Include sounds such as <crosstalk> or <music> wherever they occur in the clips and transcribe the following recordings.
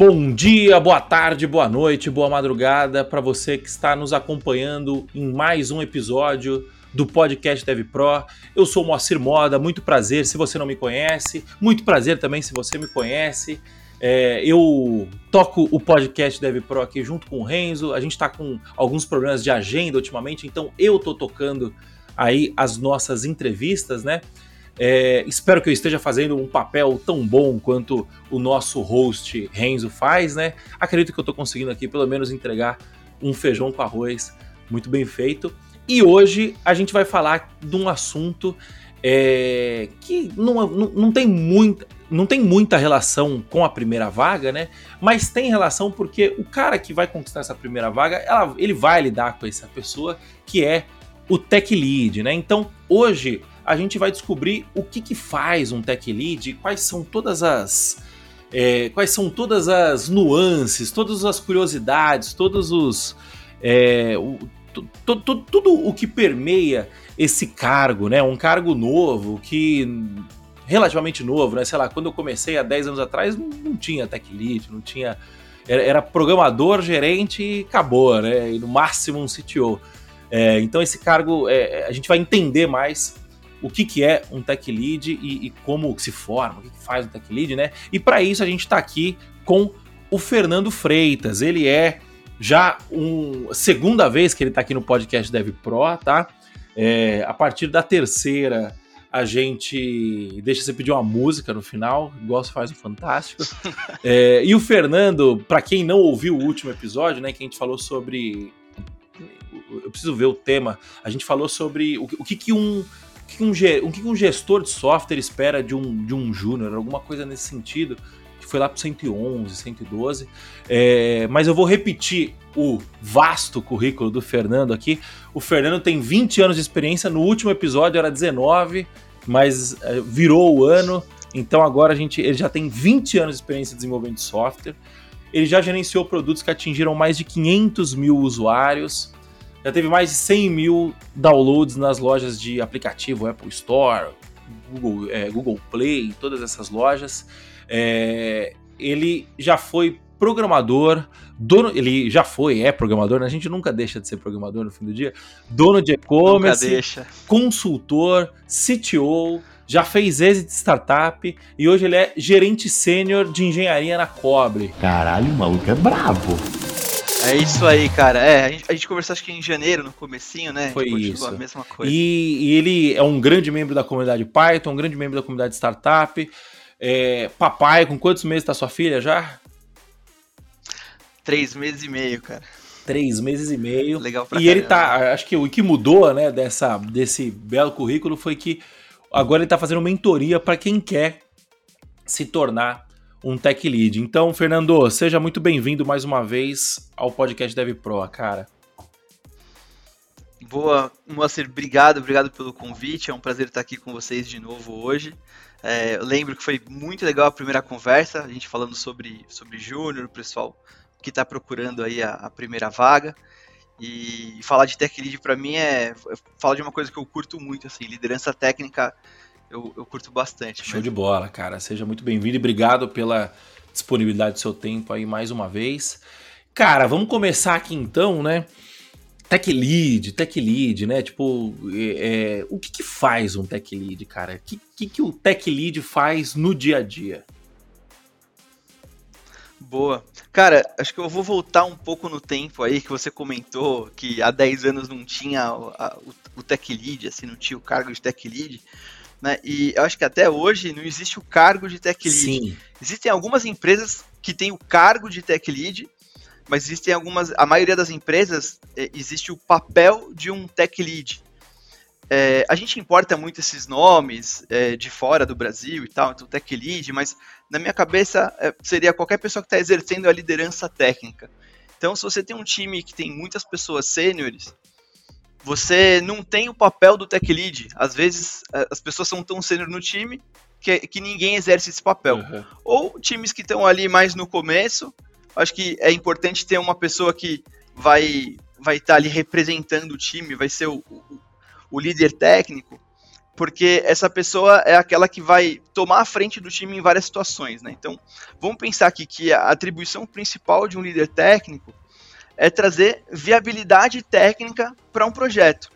Bom dia, boa tarde, boa noite, boa madrugada para você que está nos acompanhando em mais um episódio do podcast Dev Pro. Eu sou o Moacir Moda, muito prazer se você não me conhece, muito prazer também se você me conhece. É, eu toco o podcast Dev Pro aqui junto com o Renzo. A gente está com alguns problemas de agenda ultimamente, então eu tô tocando aí as nossas entrevistas, né? É, espero que eu esteja fazendo um papel tão bom quanto o nosso host Renzo faz, né? Acredito que eu estou conseguindo aqui pelo menos entregar um feijão com arroz muito bem feito. E hoje a gente vai falar de um assunto é, que não, não, não, tem muita, não tem muita relação com a primeira vaga, né? Mas tem relação porque o cara que vai conquistar essa primeira vaga, ela, ele vai lidar com essa pessoa que é o tech lead, né? Então hoje a gente vai descobrir o que, que faz um tech lead, quais são todas as é, quais são todas as nuances, todas as curiosidades, todos os é, o, tudo o que permeia esse cargo, né? Um cargo novo que relativamente novo, né? Sei lá, quando eu comecei há 10 anos atrás, não, tinha tech lead, não tinha era, era, programador, gerente e acabou, né? E no máximo um CTO. É, então esse cargo é, a gente vai entender mais o que, que é um tech lead e, e como se forma, o que, que faz um tech lead, né? E para isso a gente está aqui com o Fernando Freitas. Ele é já um segunda vez que ele está aqui no podcast Dev Pro, tá? É, a partir da terceira a gente deixa você pedir uma música no final, igual você faz o Fantástico. <laughs> É, e o Fernando, para quem não ouviu o último episódio, né, que a gente falou sobre eu preciso ver o tema. A gente falou sobre o, o que, que um que um, o que um gestor de software espera de um, de um júnior, alguma coisa nesse sentido, que foi lá para 111, 112. É, mas eu vou repetir o vasto currículo do Fernando aqui. O Fernando tem 20 anos de experiência, no último episódio era 19, mas é, virou o ano, então agora a gente, ele já tem 20 anos de experiência desenvolvendo software. Ele já gerenciou produtos que atingiram mais de 500 mil usuários já teve mais de 100 mil downloads nas lojas de aplicativo, Apple Store, Google, é, Google Play, todas essas lojas. É, ele já foi programador, dono, ele já foi, é programador, né? a gente nunca deixa de ser programador no fim do dia, dono de e-commerce, consultor, CTO, já fez exit de startup e hoje ele é gerente sênior de engenharia na Cobre. Caralho, o maluco é brabo. É isso aí, cara. É, a gente, a gente, conversou acho que em janeiro, no comecinho, né? Foi isso. A mesma coisa. E, e, ele é um grande membro da comunidade Python, um grande membro da comunidade startup. É, papai, com quantos meses tá sua filha já? Três meses e meio, cara. Três meses e meio. Legal pra E caramba. ele tá. Acho que o que mudou, né, dessa, desse belo currículo foi que agora ele tá fazendo mentoria para quem quer se tornar um tech lead. Então, Fernando, seja muito bem-vindo mais uma vez ao podcast Dev Pro, cara. Boa, Moacir, obrigado, obrigado pelo convite. É um prazer estar aqui com vocês de novo hoje. É, eu lembro que foi muito legal a primeira conversa, a gente falando sobre, sobre Júnior, o pessoal que está procurando aí a, a, primeira vaga. E falar de tech lead para mim é, é falar de uma coisa que eu curto muito, assim, liderança técnica eu, eu curto bastante. Show mas... de bola, cara. Seja muito bem-vindo e obrigado pela disponibilidade do seu tempo aí mais uma vez. Cara, vamos começar aqui então, né? Tech lead, tech lead, né? Tipo, é, é, o que, que, faz um tech lead, cara? O que, que, que o tech lead faz no dia a dia? Boa. Cara, acho que eu vou voltar um pouco no tempo aí que você comentou que há 10 anos não tinha o, a, o, o tech lead, assim, não tinha o cargo de tech lead. Né? E eu acho que até hoje não existe o cargo de tech lead. Sim. Existem algumas empresas que têm o cargo de tech lead, mas existem algumas, a maioria das empresas é, existe o papel de um tech lead. É, a gente importa muito esses nomes é, de fora do Brasil e tal, então tech lead, mas na minha cabeça é, seria qualquer pessoa que está exercendo a liderança técnica. Então, se você tem um time que tem muitas pessoas sêniores, você não tem o papel do tech lead. Às vezes as pessoas são tão sênior no time que, que ninguém exerce esse papel. Uhum. Ou times que estão ali mais no começo, acho que é importante ter uma pessoa que vai vai estar tá ali representando o time, vai ser o, o, o líder técnico porque essa pessoa é aquela que vai tomar a frente do time em várias situações, né? Então, vamos pensar aqui que a atribuição principal de um líder técnico é trazer viabilidade técnica para um projeto.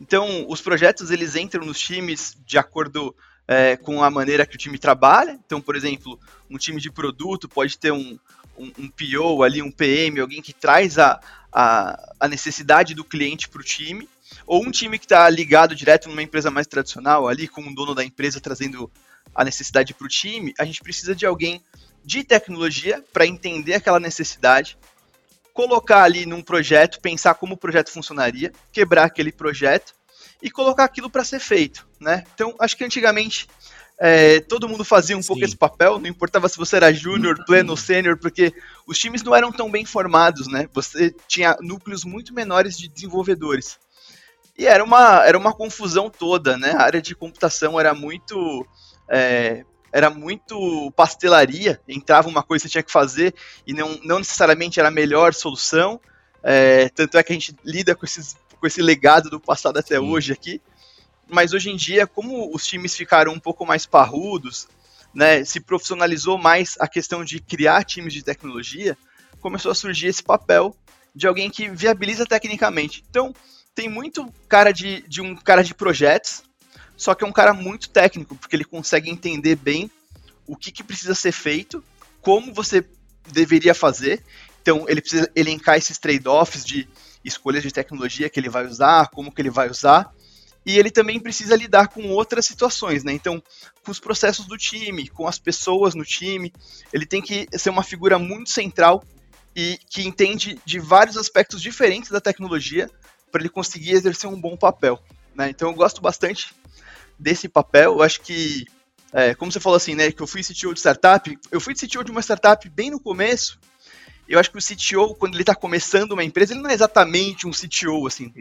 Então, os projetos eles entram nos times de acordo é, com a maneira que o time trabalha. Então, por exemplo, um time de produto pode ter um, um, um PO ali, um PM, alguém que traz a, a, a necessidade do cliente para o time ou um time que está ligado direto numa empresa mais tradicional, ali com o dono da empresa trazendo a necessidade para o time, a gente precisa de alguém de tecnologia para entender aquela necessidade, colocar ali num projeto, pensar como o projeto funcionaria, quebrar aquele projeto e colocar aquilo para ser feito, né? Então, acho que antigamente é, todo mundo fazia um Sim. pouco esse papel, não importava se você era júnior, pleno ou sênior, porque os times não eram tão bem formados, né? Você tinha núcleos muito menores de desenvolvedores. E era uma, era uma confusão toda, né? A área de computação era muito. É, era muito pastelaria, entrava uma coisa que você tinha que fazer e não, não necessariamente era a melhor solução. É, tanto é que a gente lida com, esses, com esse legado do passado até Sim. hoje aqui. Mas hoje em dia, como os times ficaram um pouco mais parrudos, né, se profissionalizou mais a questão de criar times de tecnologia, começou a surgir esse papel de alguém que viabiliza tecnicamente. Então, tem muito cara de, de um cara de projetos, só que é um cara muito técnico, porque ele consegue entender bem o que, que precisa ser feito, como você deveria fazer. Então, ele precisa elencar esses trade-offs de escolhas de tecnologia que ele vai usar, como que ele vai usar. E ele também precisa lidar com outras situações, né? Então, com os processos do time, com as pessoas no time, ele tem que ser uma figura muito central e que entende de vários aspectos diferentes da tecnologia para ele conseguir exercer um bom papel. Né? Então eu gosto bastante desse papel. Eu acho que, é, como você falou assim, né, que eu fui CTO de startup, eu fui CTO de uma startup bem no começo. Eu acho que o CTO, quando ele está começando uma empresa, ele não é exatamente um CTO, assim.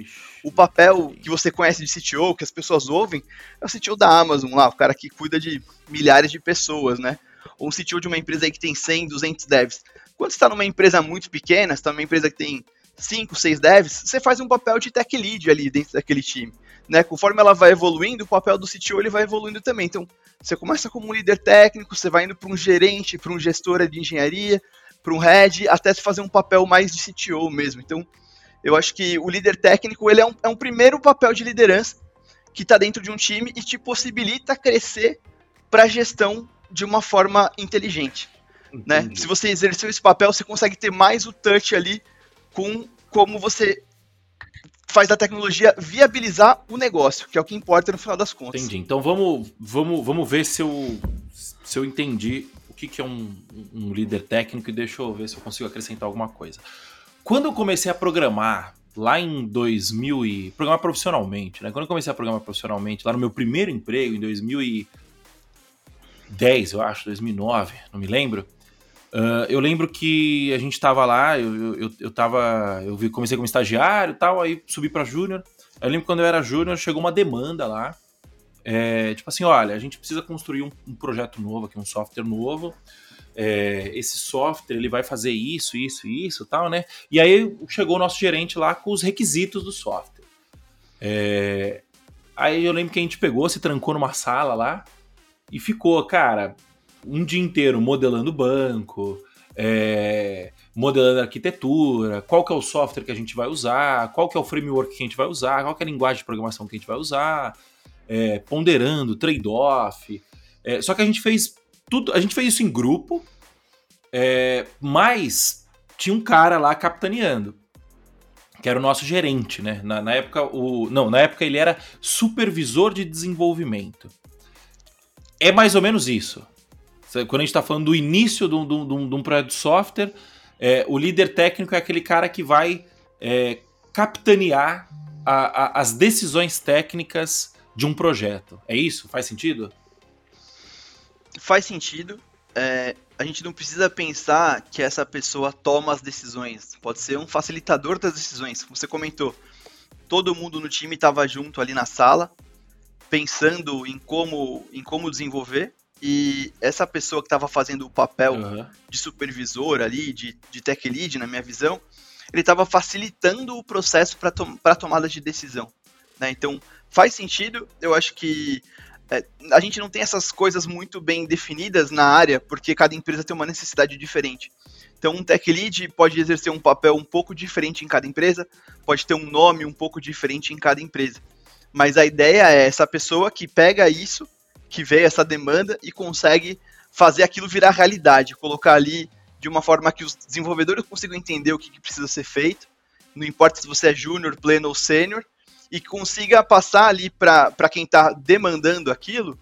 O papel que você conhece de CTO, que as pessoas ouvem, é o CTO da Amazon lá, o cara que cuida de milhares de pessoas, né? Ou um CTO de uma empresa aí que tem 100, 200 devs. Quando você está numa empresa muito pequena, você está numa empresa que tem 5, 6 devs, você faz um papel de tech lead ali dentro daquele time. Né? Conforme ela vai evoluindo, o papel do CTO ele vai evoluindo também. Então, você começa como um líder técnico, você vai indo para um gerente, para um gestor de engenharia, para um head, até se fazer um papel mais de CTO mesmo. Então, eu acho que o líder técnico ele é um, é um primeiro papel de liderança que está dentro de um time e te possibilita crescer para a gestão de uma forma inteligente. Né? Se você exerceu esse papel, você consegue ter mais o touch ali com como você faz a tecnologia viabilizar o negócio, que é o que importa no final das contas. Entendi. Então vamos, vamos, vamos ver se eu, se eu entendi o que, que é um, um líder técnico e deixa eu ver se eu consigo acrescentar alguma coisa. Quando eu comecei a programar lá em 2000 e programar profissionalmente, né? Quando eu comecei a programar profissionalmente, lá no meu primeiro emprego em 2010, eu acho, 2009, não me lembro. Uh, eu lembro que a gente estava lá, eu, eu, eu tava. Eu comecei como estagiário e tal, aí subi para júnior. Eu lembro quando eu era júnior, chegou uma demanda lá. É, tipo assim, olha, a gente precisa construir um, um projeto novo aqui, um software novo. É, esse software ele vai fazer isso, isso, isso, tal, né? E aí chegou o nosso gerente lá com os requisitos do software. É, aí eu lembro que a gente pegou, se trancou numa sala lá e ficou, cara um dia inteiro modelando banco, é, modelando arquitetura, qual que é o software que a gente vai usar, qual que é o framework que a gente vai usar, qual que é a linguagem de programação que a gente vai usar, é, ponderando, trade-off. É, só que a gente fez tudo, a gente fez isso em grupo, é, mas tinha um cara lá capitaneando, que era o nosso gerente, né? Na, na época, o, não, na época ele era supervisor de desenvolvimento. É mais ou menos isso. Quando a gente está falando do início de um, de um, de um projeto de software, é, o líder técnico é aquele cara que vai é, capitanear a, a, as decisões técnicas de um projeto. É isso? Faz sentido? Faz sentido. É, a gente não precisa pensar que essa pessoa toma as decisões. Pode ser um facilitador das decisões. Como você comentou, todo mundo no time estava junto ali na sala, pensando em como, em como desenvolver. E essa pessoa que estava fazendo o papel uhum. de supervisor ali, de, de tech lead, na minha visão, ele estava facilitando o processo para to tomada de decisão. Né? Então, faz sentido, eu acho que é, a gente não tem essas coisas muito bem definidas na área, porque cada empresa tem uma necessidade diferente. Então, um tech lead pode exercer um papel um pouco diferente em cada empresa, pode ter um nome um pouco diferente em cada empresa. Mas a ideia é essa pessoa que pega isso, que vê essa demanda e consegue fazer aquilo virar realidade, colocar ali de uma forma que os desenvolvedores consigam entender o que, que precisa ser feito, não importa se você é júnior, pleno ou sênior, e consiga passar ali para quem está demandando aquilo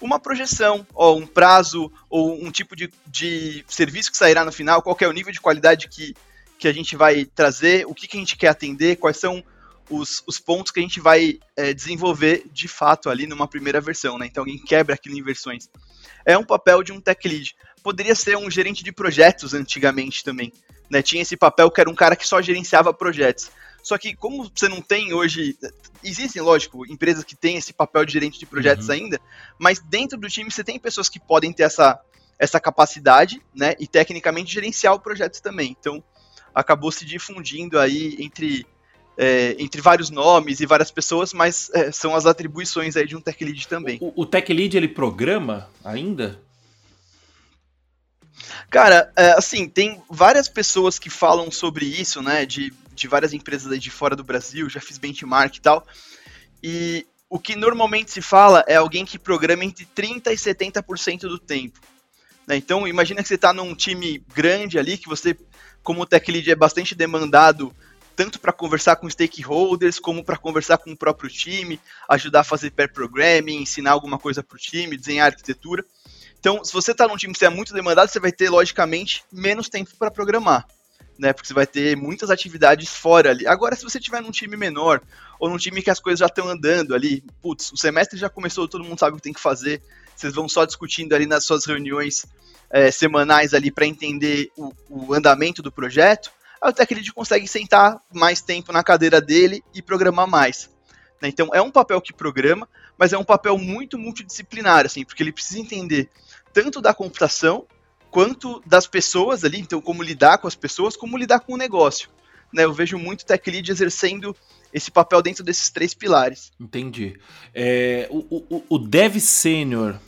uma projeção, um prazo, ou um tipo de, de serviço que sairá no final, qual é o nível de qualidade que, que a gente vai trazer, o que, que a gente quer atender, quais são os, os pontos que a gente vai é, desenvolver de fato ali numa primeira versão, né? Então alguém quebra aquilo em versões. É um papel de um tech lead. Poderia ser um gerente de projetos antigamente também. Né? Tinha esse papel que era um cara que só gerenciava projetos. Só que como você não tem hoje. Existem, lógico, empresas que têm esse papel de gerente de projetos uhum. ainda, mas dentro do time você tem pessoas que podem ter essa, essa capacidade, né? E tecnicamente gerenciar o projeto também. Então, acabou se difundindo aí entre, é, entre vários nomes e várias pessoas, mas é, são as atribuições aí de um tech lead também. O, o tech lead ele programa ainda? Cara, é, assim, tem várias pessoas que falam sobre isso, né? De de várias empresas aí de fora do Brasil, já fiz benchmark e tal. E o que normalmente se fala é alguém que programa entre 30% e 70% do tempo. Né? Então, imagina que você está num time grande ali, que você, como tech lead, é bastante demandado tanto para conversar com stakeholders, como para conversar com o próprio time, ajudar a fazer pair programming, ensinar alguma coisa para o time, desenhar arquitetura. Então, se você está num time que é muito demandado, você vai ter, logicamente, menos tempo para programar né? Porque você vai ter muitas atividades fora ali. Agora, se você tiver num time menor, ou num time que as coisas já estão andando ali, putz, o semestre já começou, todo mundo sabe o que tem que fazer, vocês vão só discutindo ali nas suas reuniões é, semanais ali para entender o, o, andamento do projeto, o Tech Lead consegue sentar mais tempo na cadeira dele e programar mais. Né? Então, é um papel que programa, mas é um papel muito multidisciplinar, assim, porque ele precisa entender tanto da computação, quanto das pessoas ali, então como lidar com as pessoas, como lidar com o negócio. Né, eu vejo muito tech exercendo esse papel dentro desses três pilares. Entendi. É, o, o, o dev sênior,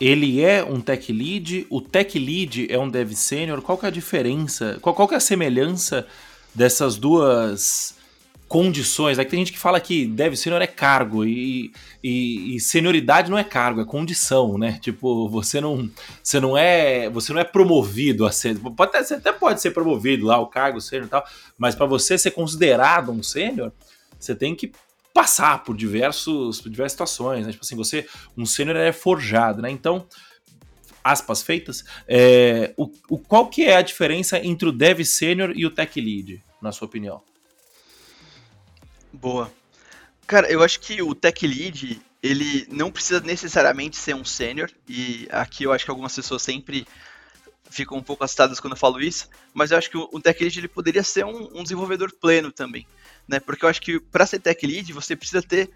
ele é um tech lead? O tech lead é um dev sênior? Qual que é a diferença? Qual, qual que é a semelhança dessas duas condições. Aqui tem gente que fala que deve sênior é cargo e, e, e, senioridade não é cargo, é condição, né? Tipo, você não, você não é, você não é promovido a ser, pode até, você até pode ser promovido lá o cargo sênior e tal, mas para você ser considerado um sênior, você tem que passar por diversos, por diversas situações, né? Tipo assim, você, um sênior é forjado, né? Então, aspas feitas, é, o, o, qual que é a diferença entre o dev sênior e o tech lead, na sua opinião? Boa. Cara, eu acho que o tech lead, ele não precisa necessariamente ser um sênior, e aqui eu acho que algumas pessoas sempre ficam um pouco assustadas quando eu falo isso, mas eu acho que o tech lead ele poderia ser um, um desenvolvedor pleno também, né? Porque eu acho que para ser tech lead você precisa ter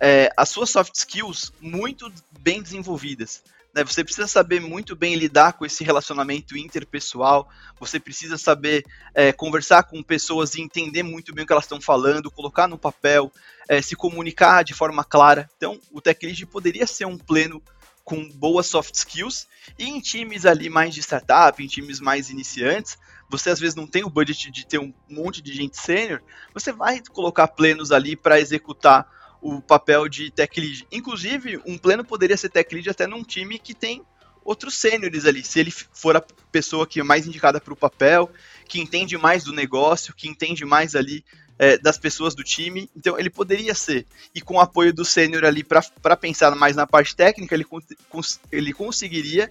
é, as suas soft skills muito bem desenvolvidas. Né? Você precisa saber muito bem lidar com esse relacionamento interpessoal, você precisa saber é, conversar com pessoas e entender muito bem o que elas estão falando, colocar no papel, é, se comunicar de forma clara. Então, o Tech Lead poderia ser um pleno com boas soft skills e em times ali mais de startup, em times mais iniciantes, você às vezes não tem o budget de ter um monte de gente sênior, você vai colocar plenos ali para executar o papel de tech lead. Inclusive, um pleno poderia ser tech lead até num time que tem outros sêniores ali. Se ele for a pessoa que é mais indicada para o papel, que entende mais do negócio, que entende mais ali é, das pessoas do time, então ele poderia ser. E com o apoio do sênior ali para pensar mais na parte técnica, ele, cons ele conseguiria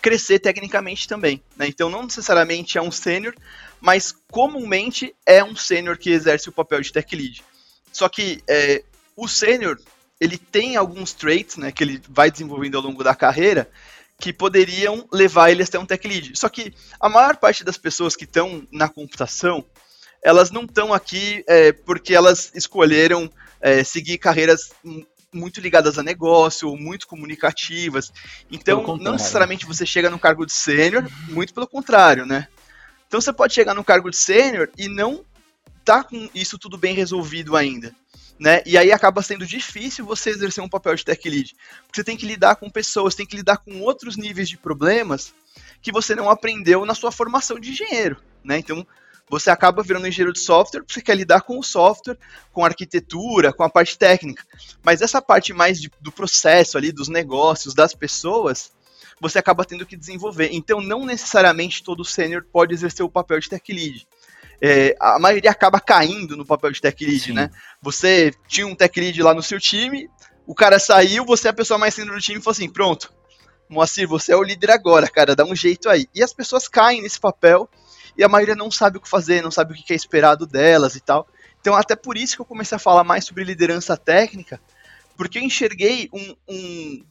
crescer tecnicamente também. Né? Então não necessariamente é um sênior, mas comumente é um sênior que exerce o papel de tech lead. Só que é, o sênior, ele tem alguns traits, né, que ele vai desenvolvendo ao longo da carreira, que poderiam levar ele até um tech lead. Só que a maior parte das pessoas que estão na computação, elas não estão aqui é, porque elas escolheram é, seguir carreiras muito ligadas a negócio ou muito comunicativas. Então, não necessariamente você chega no cargo de sênior, muito pelo contrário, né? Então você pode chegar no cargo de sênior e não tá com isso tudo bem resolvido ainda. né? E aí acaba sendo difícil você exercer um papel de tech lead, porque você tem que lidar com pessoas, tem que lidar com outros níveis de problemas que você não aprendeu na sua formação de engenheiro, né? Então, você acaba virando engenheiro de software, porque você quer lidar com o software, com a arquitetura, com a parte técnica. Mas essa parte mais de, do processo ali, dos negócios, das pessoas, você acaba tendo que desenvolver. Então, não necessariamente todo sênior pode exercer o papel de tech lead. É, a maioria acaba caindo no papel de tech lead, Sim. né? Você tinha um tech lead lá no seu time, o cara saiu, você é a pessoa mais sênior do time e falou assim: pronto, Moacir, você é o líder agora, cara, dá um jeito aí. E as pessoas caem nesse papel e a maioria não sabe o que fazer, não sabe o que é esperado delas e tal. Então, até por isso que eu comecei a falar mais sobre liderança técnica, porque eu enxerguei um, um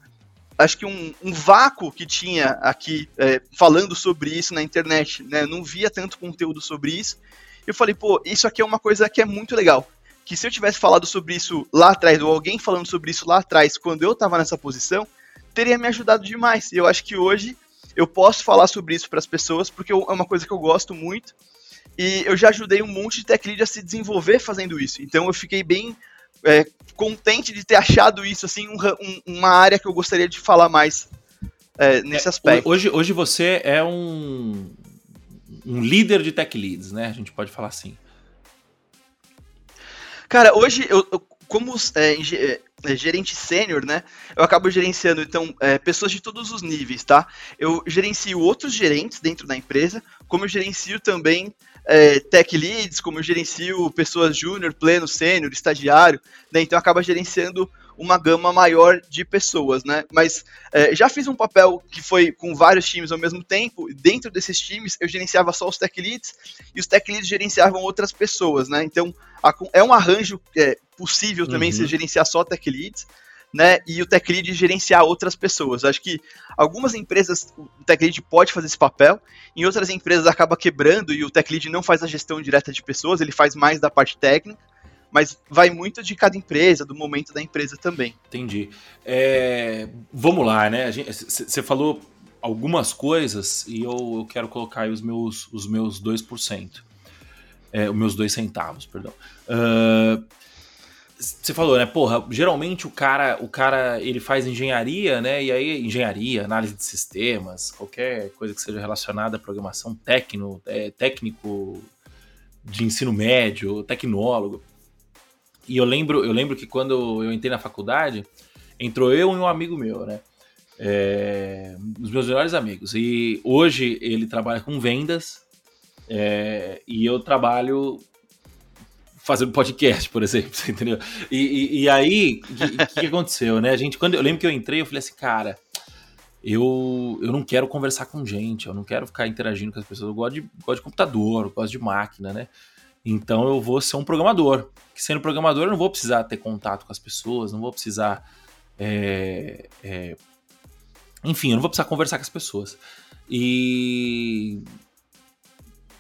acho que um, um, vácuo que tinha aqui é, falando sobre isso na internet, né? Eu não via tanto conteúdo sobre isso. Eu falei, pô, isso aqui é uma coisa que é muito legal. Que se eu tivesse falado sobre isso lá atrás, ou alguém falando sobre isso lá atrás, quando eu estava nessa posição, teria me ajudado demais. E eu acho que hoje eu posso falar sobre isso para as pessoas, porque eu, é uma coisa que eu gosto muito. E eu já ajudei um monte de tech lead a se desenvolver fazendo isso. Então eu fiquei bem é, contente de ter achado isso, assim, um, um, uma área que eu gostaria de falar mais é, nesse é, aspecto. Hoje, hoje você é um, um líder de tech leads, né? A gente pode falar assim. Cara, hoje eu, eu como é, é, é, gerente sênior, né? Eu acabo gerenciando, então, é, pessoas de todos os níveis, tá? Eu gerencio outros gerentes dentro da empresa, como eu gerencio também é, tech leads, como eu gerencio pessoas júnior, pleno, sênior, estagiário, né? Então acaba gerenciando uma gama maior de pessoas, né? Mas é, já fiz um papel que foi com vários times ao mesmo tempo. Dentro desses times, eu gerenciava só os tech leads e os tech leads gerenciavam outras pessoas, né? Então a, é um arranjo é, possível também uhum. você gerenciar só tech leads. Né, e o tech lead gerenciar outras pessoas. Acho que algumas empresas o tech lead pode fazer esse papel, em outras empresas acaba quebrando e o tech lead não faz a gestão direta de pessoas, ele faz mais da parte técnica mas vai muito de cada empresa, do momento da empresa também. Entendi. É, vamos lá, né? Você falou algumas coisas e eu, eu, quero colocar os meus, os meus 2%. É, os meus dois centavos, perdão. você falou, né? Porra, geralmente o cara, o cara ele faz engenharia, né? E aí, engenharia, análise de sistemas, qualquer coisa que seja relacionada à programação técnico, é, técnico de ensino médio, tecnólogo. E eu lembro, eu lembro que quando eu entrei na faculdade, entrou eu e um amigo meu, né? É, os meus melhores amigos. E hoje ele trabalha com vendas é, e eu trabalho fazendo podcast, por exemplo, <laughs> entendeu? E, e, e aí, o que, que, aconteceu, né? A gente, quando eu lembro que eu entrei, eu falei assim, cara, eu, eu não quero conversar com gente, eu não quero ficar interagindo com as pessoas, eu gosto de, gosto de computador, eu gosto de máquina, né? Então eu vou ser um programador. Que sendo programador eu não vou precisar ter contato com as pessoas, não vou precisar. É, é, enfim, eu não vou precisar conversar com as pessoas. E.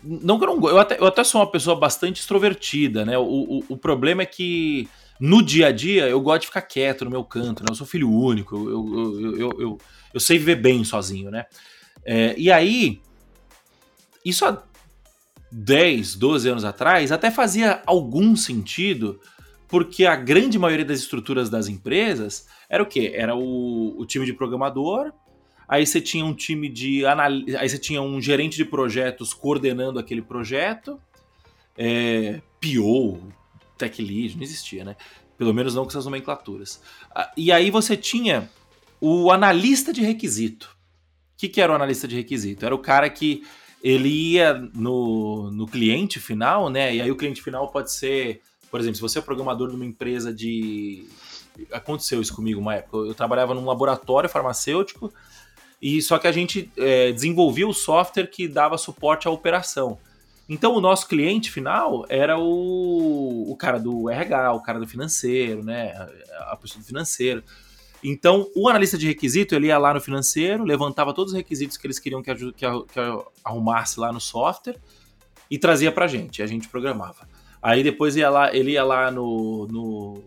Não que eu não. Eu até, eu até sou uma pessoa bastante extrovertida, né? O, o, o, problema é que no dia a dia eu gosto de ficar quieto no meu canto, né? Eu sou filho único, eu, eu, eu, eu, eu, sei viver bem sozinho, né? É, e aí. Isso 10, 12 anos atrás, até fazia algum sentido, porque a grande maioria das estruturas das empresas era o quê? Era o, o time de programador, aí você tinha um time de anal... aí você tinha um gerente de projetos coordenando aquele projeto, é, PO, Tech Lead, não existia, né? Pelo menos não com essas nomenclaturas. Ah, e aí você tinha o analista de requisito. O que, que era o analista de requisito? Era o cara que ele ia no, no cliente final, né? E aí o cliente final pode ser, por exemplo, se você é programador de uma empresa de. Aconteceu isso comigo uma época. Eu trabalhava num laboratório farmacêutico e só que a gente é, desenvolvia o software que dava suporte à operação. Então o nosso cliente final era o, o cara do RH, o cara do financeiro, né? A pessoa do financeiro. Então, o analista de requisito, ele ia lá no financeiro, levantava todos os requisitos que eles queriam que, que, que arrumasse lá no software e trazia pra gente, a gente programava. Aí depois ia lá, ele ia lá no, no,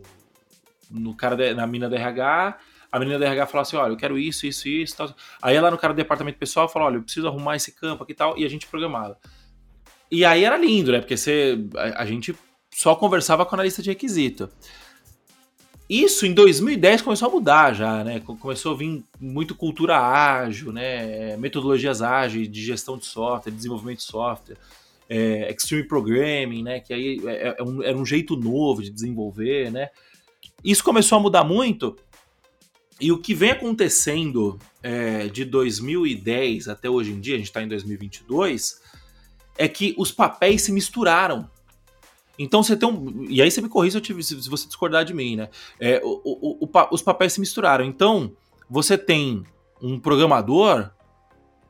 no cara de, na mina do RH, a menina do RH falava assim, olha, eu quero isso, isso, isso, tal. Aí ia lá no cara do departamento pessoal e falava, olha, eu preciso arrumar esse campo aqui e tal, e a gente programava. E aí era lindo, né, porque você, a, a gente só conversava com a analista de requisito. Isso em 2010 começou a mudar já, né? Começou a vir muito cultura ágil, né? Metodologias ágeis de gestão de software, desenvolvimento de software, é, extreme programming, né? Que aí é, é, é um, era um jeito novo de desenvolver, né? Isso começou a mudar muito. E o que vem acontecendo é, de 2010 até hoje em dia, a gente está em 2022, é que os papéis se misturaram. Então você tem um. E aí você me corrija se, se você discordar de mim, né? É, o, o, o, os papéis se misturaram. Então, você tem um programador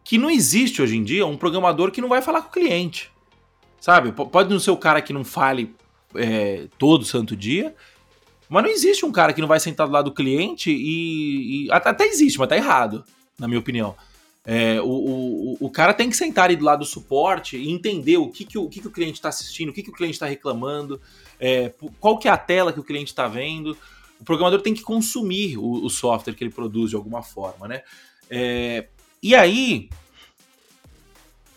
que não existe hoje em dia, um programador que não vai falar com o cliente. Sabe? Pode não ser o cara que não fale é, todo santo dia, mas não existe um cara que não vai sentar do lado do cliente e. e até existe, mas tá errado, na minha opinião. É, o, o, o cara tem que sentar ali do lado do suporte e entender o que, que, o, que, que o cliente está assistindo, o que, que o cliente está reclamando, é, qual que é a tela que o cliente está vendo. O programador tem que consumir o, o, software que ele produz de alguma forma, né? É, e aí,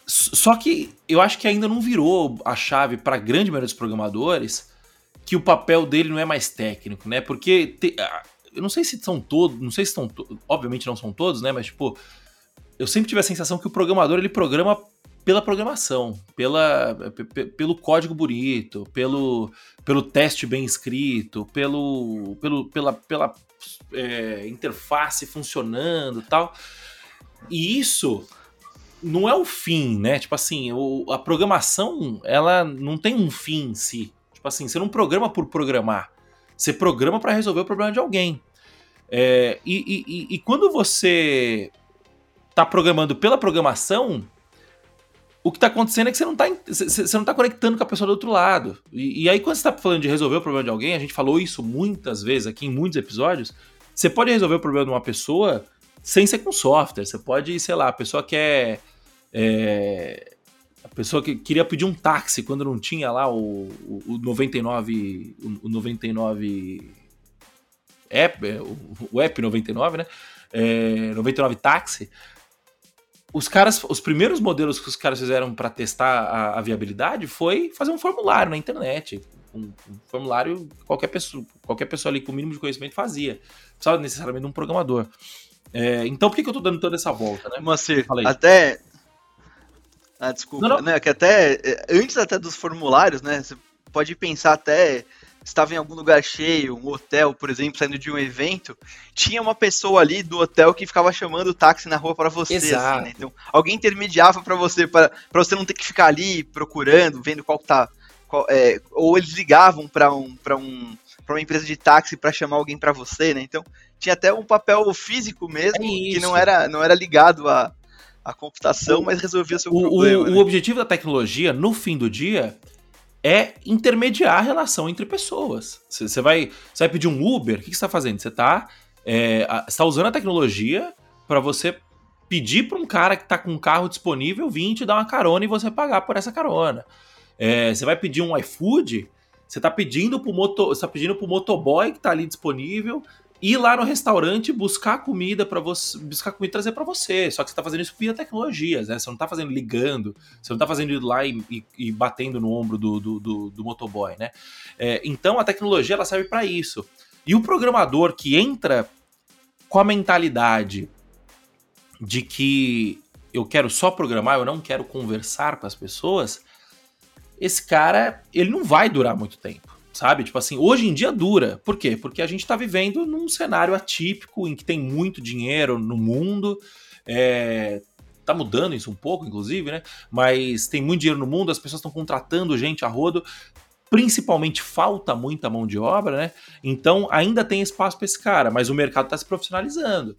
só que eu acho que ainda não virou a chave para a grande maioria dos programadores que o papel dele não é mais técnico, né? Porque te, eu não sei se são todos, não sei se estão, obviamente não são todos, né? Mas tipo, eu sempre tive a sensação que o programador ele programa pela programação, pela, pelo código bonito, pelo, pelo teste bem escrito, pelo, pelo pela, pela é, interface funcionando tal. E isso não é o fim, né? Tipo assim, o, a programação, ela não tem um fim em si. Tipo assim, você não programa por programar. Você programa para resolver o problema de alguém. É, e, e, e, quando você tá programando pela programação, o que está acontecendo é que você não está você não tá conectando com a pessoa do outro lado. E, e aí, quando você está falando de resolver o problema de alguém, a gente falou isso muitas vezes aqui em muitos episódios. Você pode resolver o problema de uma pessoa sem ser com software. Você pode, sei lá, a pessoa quer. É, a pessoa que queria pedir um táxi quando não tinha lá o, o, o 99. O, o 99 app, é, o, o app 99, né? É, 99 táxi os caras, os primeiros modelos que os caras fizeram para testar a, a, viabilidade foi fazer um formulário na internet. Um, um, formulário que qualquer pessoa, qualquer pessoa ali com o mínimo de conhecimento fazia. Precisava necessariamente de um programador. É, então por que, que eu tô dando toda essa volta, né? Moacir, até. Ah, desculpa, não, não. né? Que até. É, antes até dos formulários, né? Você pode pensar até estava em algum lugar cheio, um hotel, por exemplo, saindo de um evento, tinha uma pessoa ali do hotel que ficava chamando o táxi na rua para você. Assim, né? Então, alguém intermediava para você, para você não ter que ficar ali procurando, vendo qual tá. Qual, é, ou eles ligavam para um, pra um, uma empresa de táxi para chamar alguém para você, né? Então, tinha até um papel físico mesmo, é que não era, não era ligado à, à computação, mas resolvia seu o, problema. O, né? o objetivo da tecnologia, no fim do dia, é intermediar a relação entre pessoas. Você vai, vai pedir um Uber, o que você está fazendo? Você está é, tá usando a tecnologia para você pedir para um cara que está com um carro disponível vir te dar uma carona e você pagar por essa carona. É, você vai pedir um iFood, você está pedindo para o tá pedindo motoboy que está ali disponível ir lá no restaurante buscar comida para você, buscar comida e trazer para você. Só que você tá fazendo isso via tecnologias, né? Você não tá fazendo ligando, você não tá fazendo ir lá e, e, e batendo no ombro do, do, do, do motoboy, né? É, então a tecnologia ela serve para isso. E o programador que entra com a mentalidade de que eu quero só programar, eu não quero conversar com as pessoas, esse cara, ele não vai durar muito tempo sabe? Tipo assim, hoje em dia dura. Por quê? Porque a gente está vivendo num cenário atípico em que tem muito dinheiro no mundo. É, tá mudando isso um pouco, inclusive, né? Mas tem muito dinheiro no mundo, as pessoas estão contratando gente a rodo. Principalmente falta muita mão de obra, né? Então ainda tem espaço para esse cara, mas o mercado está se profissionalizando.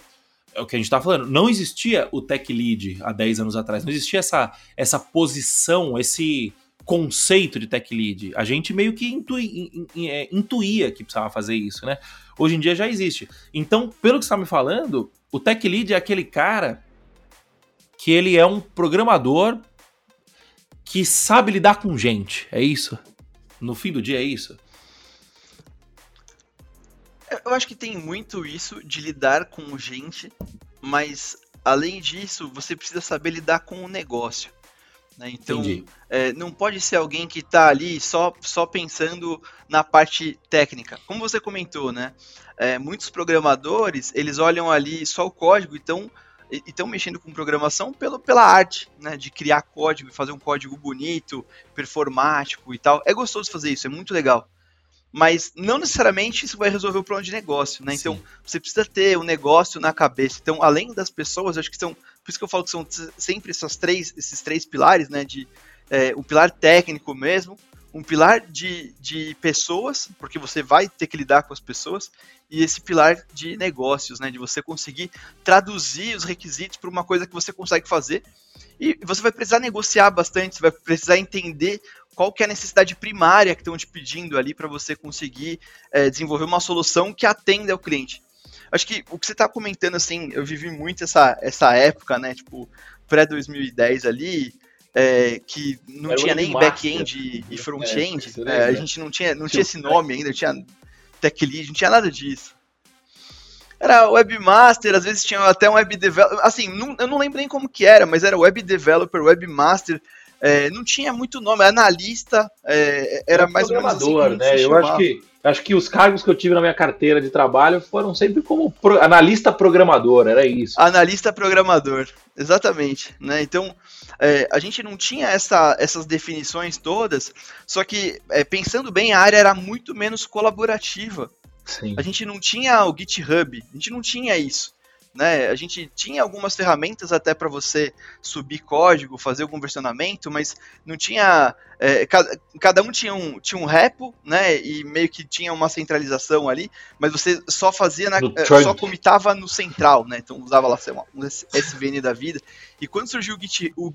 É o que a gente está falando. Não existia o tech lead há 10 anos atrás, não existia essa, essa posição, esse conceito de tech lead. A gente meio que intui, é, intuía que precisava fazer isso, né? Hoje em dia já existe. Então, pelo que você está me falando, o tech lead é aquele cara que ele é um programador que sabe lidar com gente. É isso? No fim do dia é isso? Eu acho que tem muito isso de lidar com gente, mas além disso, você precisa saber lidar com o negócio. Né? Então, é, não pode ser alguém que está ali só, só pensando na parte técnica. Como você comentou, né? É, muitos programadores, eles olham ali só o código e estão mexendo com programação pelo, pela arte, né? De criar código e fazer um código bonito, performático e tal. É gostoso fazer isso, é muito legal mas não necessariamente isso vai resolver o problema de negócio, né? Então, Sim. Então, você precisa ter o um negócio na cabeça. Então, além das pessoas, acho que são, por isso que eu falo que são sempre essas três, esses três pilares, né? De é, um pilar técnico mesmo, um pilar de, de pessoas, porque você vai ter que lidar com as pessoas, e esse pilar de negócios, né? De você conseguir traduzir os requisitos para uma coisa que você consegue fazer. E você vai precisar negociar bastante, você vai precisar entender qual que é a necessidade primária que estão te pedindo ali para você conseguir é, desenvolver uma solução que atenda ao cliente. Acho que o que você está comentando, assim, eu vivi muito essa, essa época, né, tipo, pré-2010 ali, é, que não Era tinha nem back-end e front-end, é, é, a gente não tinha, não tinha esse nome ainda, tinha tech lead, não tinha nada disso. Era webmaster, às vezes tinha até um web developer, assim, não, eu não lembro nem como que era, mas era web developer, webmaster, é, não tinha muito nome, analista, é, era é mais ou menos assim né? Eu acho que, acho que os cargos que eu tive na minha carteira de trabalho foram sempre como pro, analista programador, era isso. Analista programador, exatamente. Né? Então, é, a gente não tinha essa, essas definições todas, só que, é, pensando bem, a área era muito menos colaborativa. Sim. A gente não tinha o GitHub, a gente não tinha isso. Né? A gente tinha algumas ferramentas até para você subir código, fazer o conversionamento, mas não tinha. É, cada, cada, um tinha um, tinha um repo, né? E meio que tinha uma centralização ali, mas você só fazia na, é, só comitava no central, né? Então usava lá sei lá, um SVN da vida. E quando surgiu o Git, o,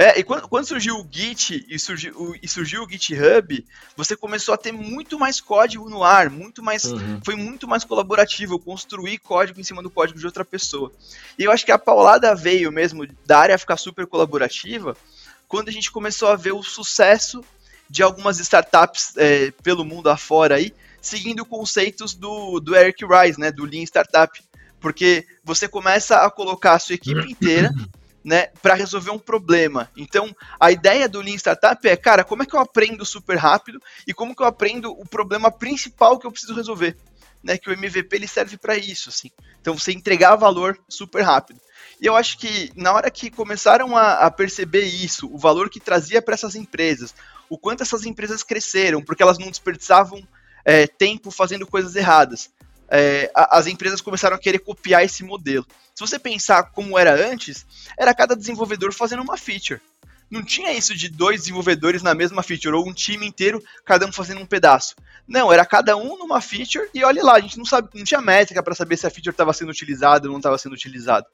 é, e quando, quando, surgiu o Git e surgiu, o, e surgiu o GitHub, você começou a ter muito mais código no ar, muito mais, uhum. foi muito mais colaborativo, construir código em cima do código de outra pessoa. E eu acho que a paulada veio mesmo da área ficar super colaborativa quando a gente começou a ver o sucesso de algumas startups é, pelo mundo afora aí, seguindo conceitos do, do Eric Rice, né, do Lean Startup. Porque você começa a colocar a sua equipe <clears throat> inteira né, para resolver um problema. Então, a ideia do Lean Startup é, cara, como é que eu aprendo super rápido e como que eu aprendo o problema principal que eu preciso resolver, né? Que o MVP ele serve para isso, assim. Então, você entregar valor super rápido. E eu acho que na hora que começaram a, a perceber isso, o valor que trazia para essas empresas, o quanto essas empresas cresceram, porque elas não desperdiçavam é, tempo fazendo coisas erradas é, as empresas começaram a querer copiar esse modelo. Se você pensar como era antes, era cada desenvolvedor fazendo uma feature. Não tinha isso de dois desenvolvedores na mesma feature, ou um time inteiro, cada um fazendo um pedaço. Não, era cada um numa feature e olha lá, a gente não sabe, não tinha métrica para saber se a feature estava sendo utilizada ou não estava sendo utilizada.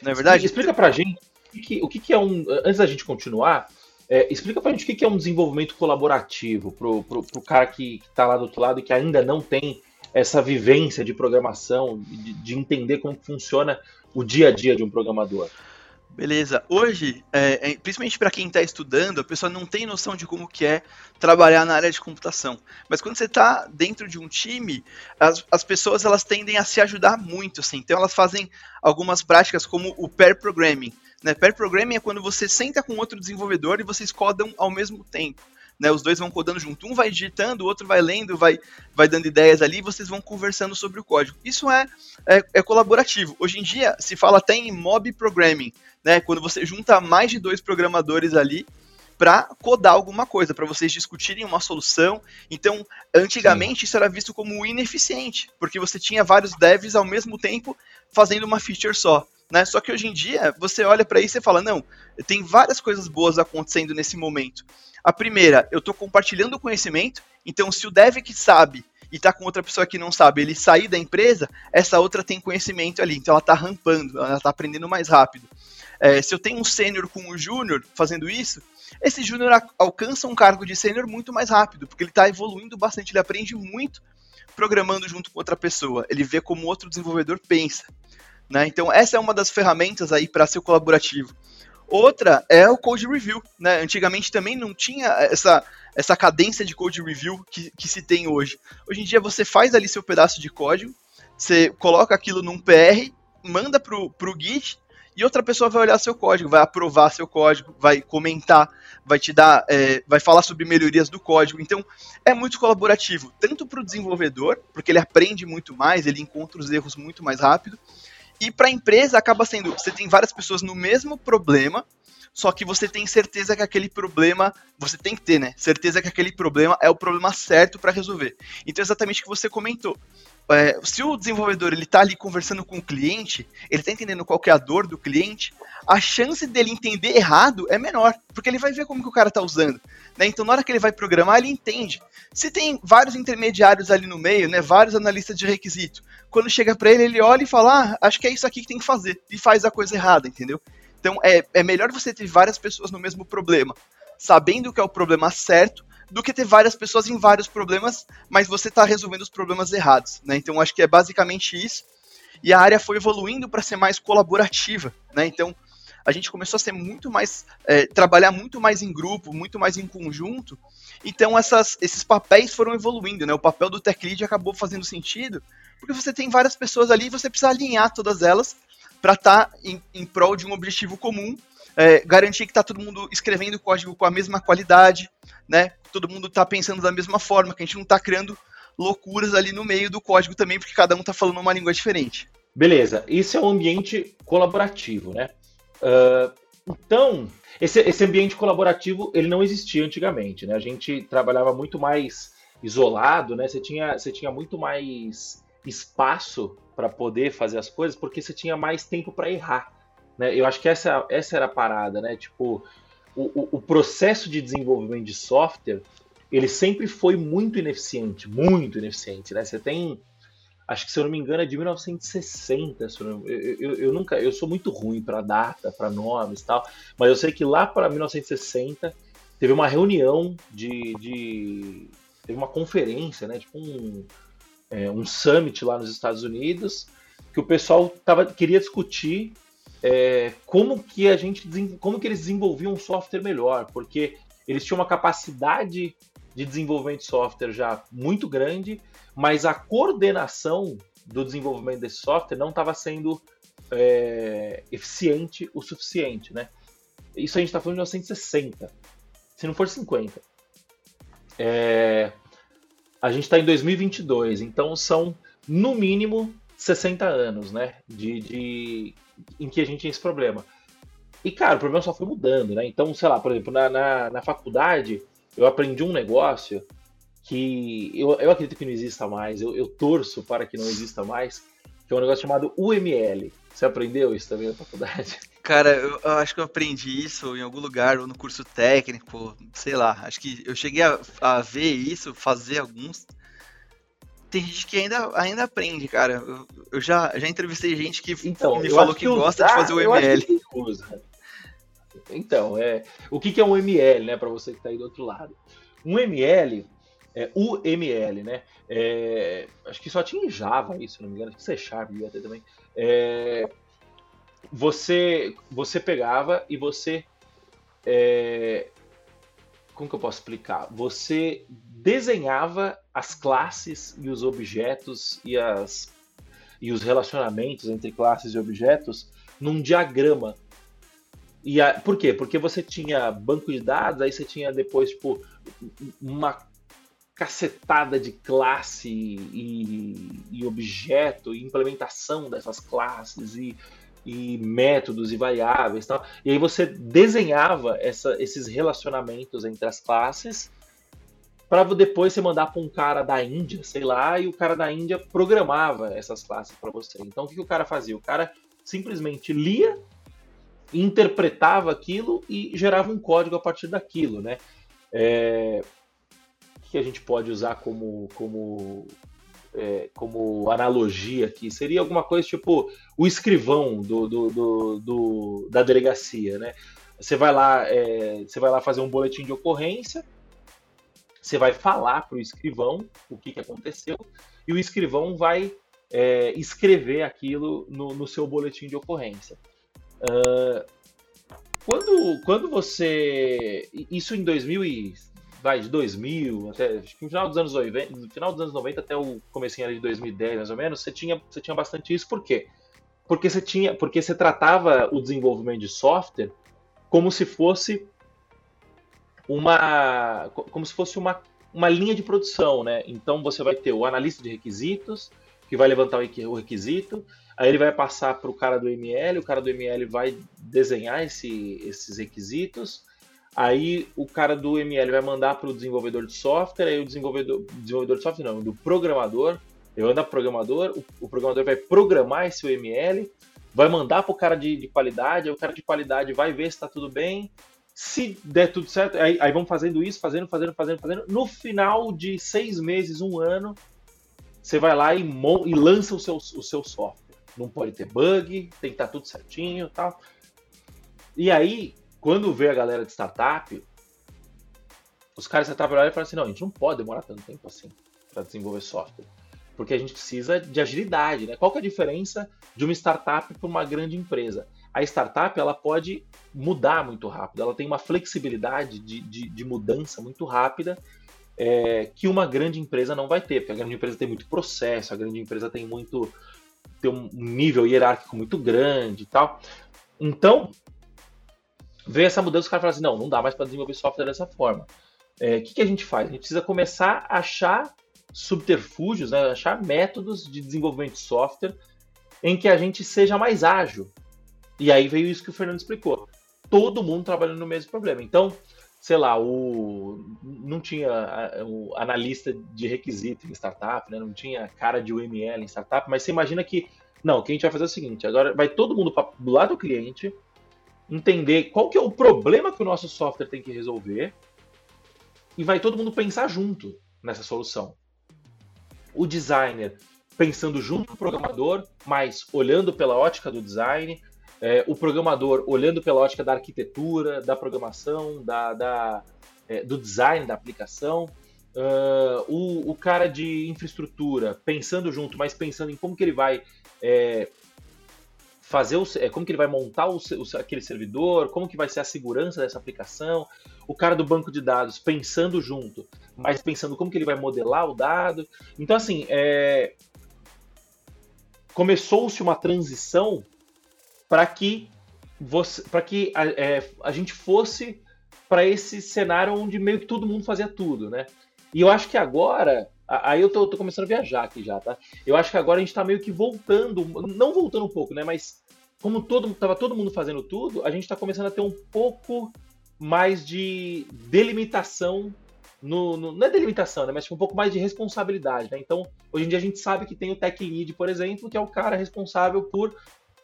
Não é verdade? Explica pra gente o que, o que é um. Antes da gente continuar, é, explica pra gente o que é um desenvolvimento colaborativo pro, pro, pro cara que, que tá lá do outro lado e que ainda não tem essa vivência de programação, de, de entender como funciona o dia a dia de um programador? Beleza. Hoje, é, é, principalmente para quem está estudando, a pessoa não tem noção de como que é trabalhar na área de computação. Mas quando você está dentro de um time, as, as pessoas elas tendem a se ajudar muito, assim. Então elas fazem algumas práticas como o pair programming. Né? Pair programming é quando você senta com outro desenvolvedor e vocês codam ao mesmo tempo né? Os dois vão codando junto, um vai digitando, o outro vai lendo, vai, vai dando ideias ali, e vocês vão conversando sobre o código. Isso é, é, é colaborativo. Hoje em dia se fala até em mob programming, né? Quando você junta mais de dois programadores ali para codar alguma coisa, para vocês discutirem uma solução. Então, antigamente Sim. isso era visto como ineficiente, porque você tinha vários devs ao mesmo tempo fazendo uma feature só. Né? Só que hoje em dia você olha para isso e fala: não, tem várias coisas boas acontecendo nesse momento. A primeira, eu estou compartilhando o conhecimento, então se o dev que sabe e está com outra pessoa que não sabe, ele sair da empresa, essa outra tem conhecimento ali, então ela está rampando, ela está aprendendo mais rápido. É, se eu tenho um sênior com um júnior fazendo isso, esse júnior alcança um cargo de sênior muito mais rápido, porque ele está evoluindo bastante, ele aprende muito programando junto com outra pessoa, ele vê como outro desenvolvedor pensa. Né? Então essa é uma das ferramentas aí para ser colaborativo. Outra é o code review, né? Antigamente também não tinha essa, essa cadência de code review que, que se tem hoje. Hoje em dia você faz ali seu pedaço de código, você coloca aquilo num PR, manda pro, pro Git e outra pessoa vai olhar seu código, vai aprovar seu código, vai comentar, vai te dar, é, vai falar sobre melhorias do código. Então, é muito colaborativo, tanto para o desenvolvedor, porque ele aprende muito mais, ele encontra os erros muito mais rápido, e para a empresa acaba sendo, você tem várias pessoas no mesmo problema, só que você tem certeza que aquele problema, você tem que ter, né? Certeza que aquele problema é o problema certo para resolver. Então, exatamente o que você comentou é, se o desenvolvedor ele está ali conversando com o cliente, ele está entendendo qual é a dor do cliente, a chance dele entender errado é menor, porque ele vai ver como que o cara está usando. Né? Então, na hora que ele vai programar, ele entende. Se tem vários intermediários ali no meio, né, vários analistas de requisito, quando chega para ele, ele olha e fala, ah, acho que é isso aqui que tem que fazer, e faz a coisa errada, entendeu? Então, é, é melhor você ter várias pessoas no mesmo problema, sabendo que é o problema certo, do que ter várias pessoas em vários problemas, mas você está resolvendo os problemas errados, né? Então acho que é basicamente isso. E a área foi evoluindo para ser mais colaborativa, né? Então a gente começou a ser muito mais é, trabalhar muito mais em grupo, muito mais em conjunto. Então essas, esses papéis foram evoluindo, né? O papel do tech lead acabou fazendo sentido, porque você tem várias pessoas ali e você precisa alinhar todas elas para estar tá em, em prol de um objetivo comum é, garantir que está todo mundo escrevendo o código com a mesma qualidade, né? Todo mundo está pensando da mesma forma, que a gente não está criando loucuras ali no meio do código também, porque cada um está falando uma língua diferente. Beleza, isso é um ambiente colaborativo, né? Uh, então, esse, esse ambiente colaborativo ele não existia antigamente, né? A gente trabalhava muito mais isolado, né? Você tinha, você tinha muito mais espaço para poder fazer as coisas, porque você tinha mais tempo para errar. Né? Eu acho que essa, essa era a parada, né? Tipo, o, o, processo de desenvolvimento de software, ele sempre foi muito ineficiente, muito ineficiente, né? Você tem, acho que se eu não me engano é de 1960, eu, eu, eu nunca, eu sou muito ruim para data, para nomes e tal, mas eu sei que lá para 1960 teve uma reunião de, de, teve uma conferência, né? Tipo um, é, um summit lá nos Estados Unidos que o pessoal tava, queria discutir é, como que a gente como que eles desenvolviam um software melhor, porque eles tinham uma capacidade de desenvolvimento de software já muito grande, mas a coordenação do desenvolvimento desse software não estava sendo é, eficiente o suficiente, né? Isso a gente está falando de 1960, se não for 50. É, a gente está em 2022, então são no mínimo 60 anos, né? De, de, em que a gente tinha esse problema. E, cara, o problema só foi mudando, né? Então, sei lá, por exemplo, na, na, na faculdade, eu aprendi um negócio que eu, eu acredito que não exista mais, eu, eu torço para que não exista mais, que é um negócio chamado UML. Você aprendeu isso também na faculdade? <laughs> Cara, eu, eu, acho que eu aprendi isso em algum lugar, ou no curso técnico, sei lá. Acho que eu cheguei a, a ver isso, fazer alguns, tem gente que ainda, ainda aprende, cara. Eu, já, já entrevistei gente que então, me falou que, que gosta de fazer o ML. Então, é, o que, que é um ML, né, para você que está aí do outro lado? Um ML, é, UML, né? É, acho que só tinha em Java isso, se não me engano, acho que C Sharp ia ter também. É, você, você pegava e você. É, como que eu posso explicar? Você desenhava as classes e os objetos e, as, e os relacionamentos entre classes e objetos num diagrama. E a, por quê? Porque você tinha banco de dados, aí você tinha depois tipo, uma cacetada de classe e, e objeto, e implementação dessas classes e, e métodos e variáveis. Tal. E aí você desenhava essa, esses relacionamentos entre as classes para depois você mandar para um cara da Índia, sei lá, e o cara da Índia programava essas classes para você. Então o que, que o cara fazia? O cara simplesmente lia, interpretava aquilo e gerava um código a partir daquilo, né? É... O que a gente pode usar como, como, é, como analogia aqui? Seria alguma coisa tipo o escrivão do, do, do, do da delegacia, né? Você vai lá, é, você vai lá fazer um boletim de ocorrência, você vai falar para o escrivão o que, que aconteceu e o escrivão vai é, escrever aquilo no, no, seu boletim de ocorrência. Uh, quando, quando você. Isso em 2000 e. Vai, de 2000 até. No final dos anos 90, no final dos anos 90 até o comecinho de 2010, mais ou menos, você tinha, você tinha bastante isso, por quê? porque você tinha, porque você tratava o desenvolvimento de software como se fosse uma, como se fosse uma, uma linha de produção, né? Então você vai ter o analista de requisitos que vai levantar o requisito, aí ele vai passar para o cara do ML, o cara do ML vai desenhar esse, esses requisitos, aí o cara do ML vai mandar para o desenvolvedor de software, aí o desenvolvedor, desenvolvedor de software não, do programador, eu ando programador, o, o, programador vai programar esse UML, vai mandar para o cara de, de, qualidade, aí o cara de qualidade vai ver se está tudo bem. Se der tudo certo, aí, aí vamos fazendo isso, fazendo, fazendo, fazendo, fazendo. No final de seis meses, um ano, você vai lá e, e lança o seu, o seu software. Não pode ter bug, tem que estar tá tudo certinho tal. E aí, quando vê a galera de startup, os caras de startup olham e falam assim, não, a gente não pode demorar tanto tempo assim para desenvolver software porque a gente precisa de agilidade, né? Qual que é a diferença de uma startup para uma grande empresa? A startup ela pode mudar muito rápido, ela tem uma flexibilidade de, de, de mudança muito rápida é, que uma grande empresa não vai ter, porque a grande empresa tem muito processo, a grande empresa tem muito tem um nível hierárquico muito grande e tal. Então, vê essa mudança, os caras falam assim, não, não dá mais para desenvolver software dessa forma. O é, que, que a gente faz? A gente precisa começar a achar subterfúgios, né, achar métodos de desenvolvimento de software em que a gente seja mais ágil. E aí veio isso que o Fernando explicou. Todo mundo trabalhando no mesmo problema. Então, sei lá, o não tinha o analista de requisito em startup, né? não tinha cara de UML em startup, mas você imagina que não, o que a gente vai fazer é o seguinte, agora vai todo mundo pra, do lado do cliente entender qual que é o problema que o nosso software tem que resolver e vai todo mundo pensar junto nessa solução. O designer pensando junto com o programador, mas olhando pela ótica do design, é, o programador olhando pela ótica da arquitetura, da programação, da, da é, do design da aplicação, uh, o, o, cara de infraestrutura pensando junto, mas pensando em como que ele vai é, fazer o, é, como que ele vai montar o, o, aquele servidor, como que vai ser a segurança dessa aplicação, o cara do banco de dados pensando junto, mas pensando como que ele vai modelar o dado. Então, assim, é... começou-se uma transição para que para que a, é, a gente fosse para esse cenário onde meio que todo mundo fazia tudo, né? E eu acho que agora, aí eu tô, tô, começando a viajar aqui já, tá? Eu acho que agora a gente tá meio que voltando, não voltando um pouco, né? Mas como todo tava todo mundo fazendo tudo, a gente tá começando a ter um pouco mais de delimitação no, no, não é delimitação, né, mas tipo, um pouco mais de responsabilidade. Né? Então, hoje em dia a gente sabe que tem o tech lead, por exemplo, que é o cara responsável por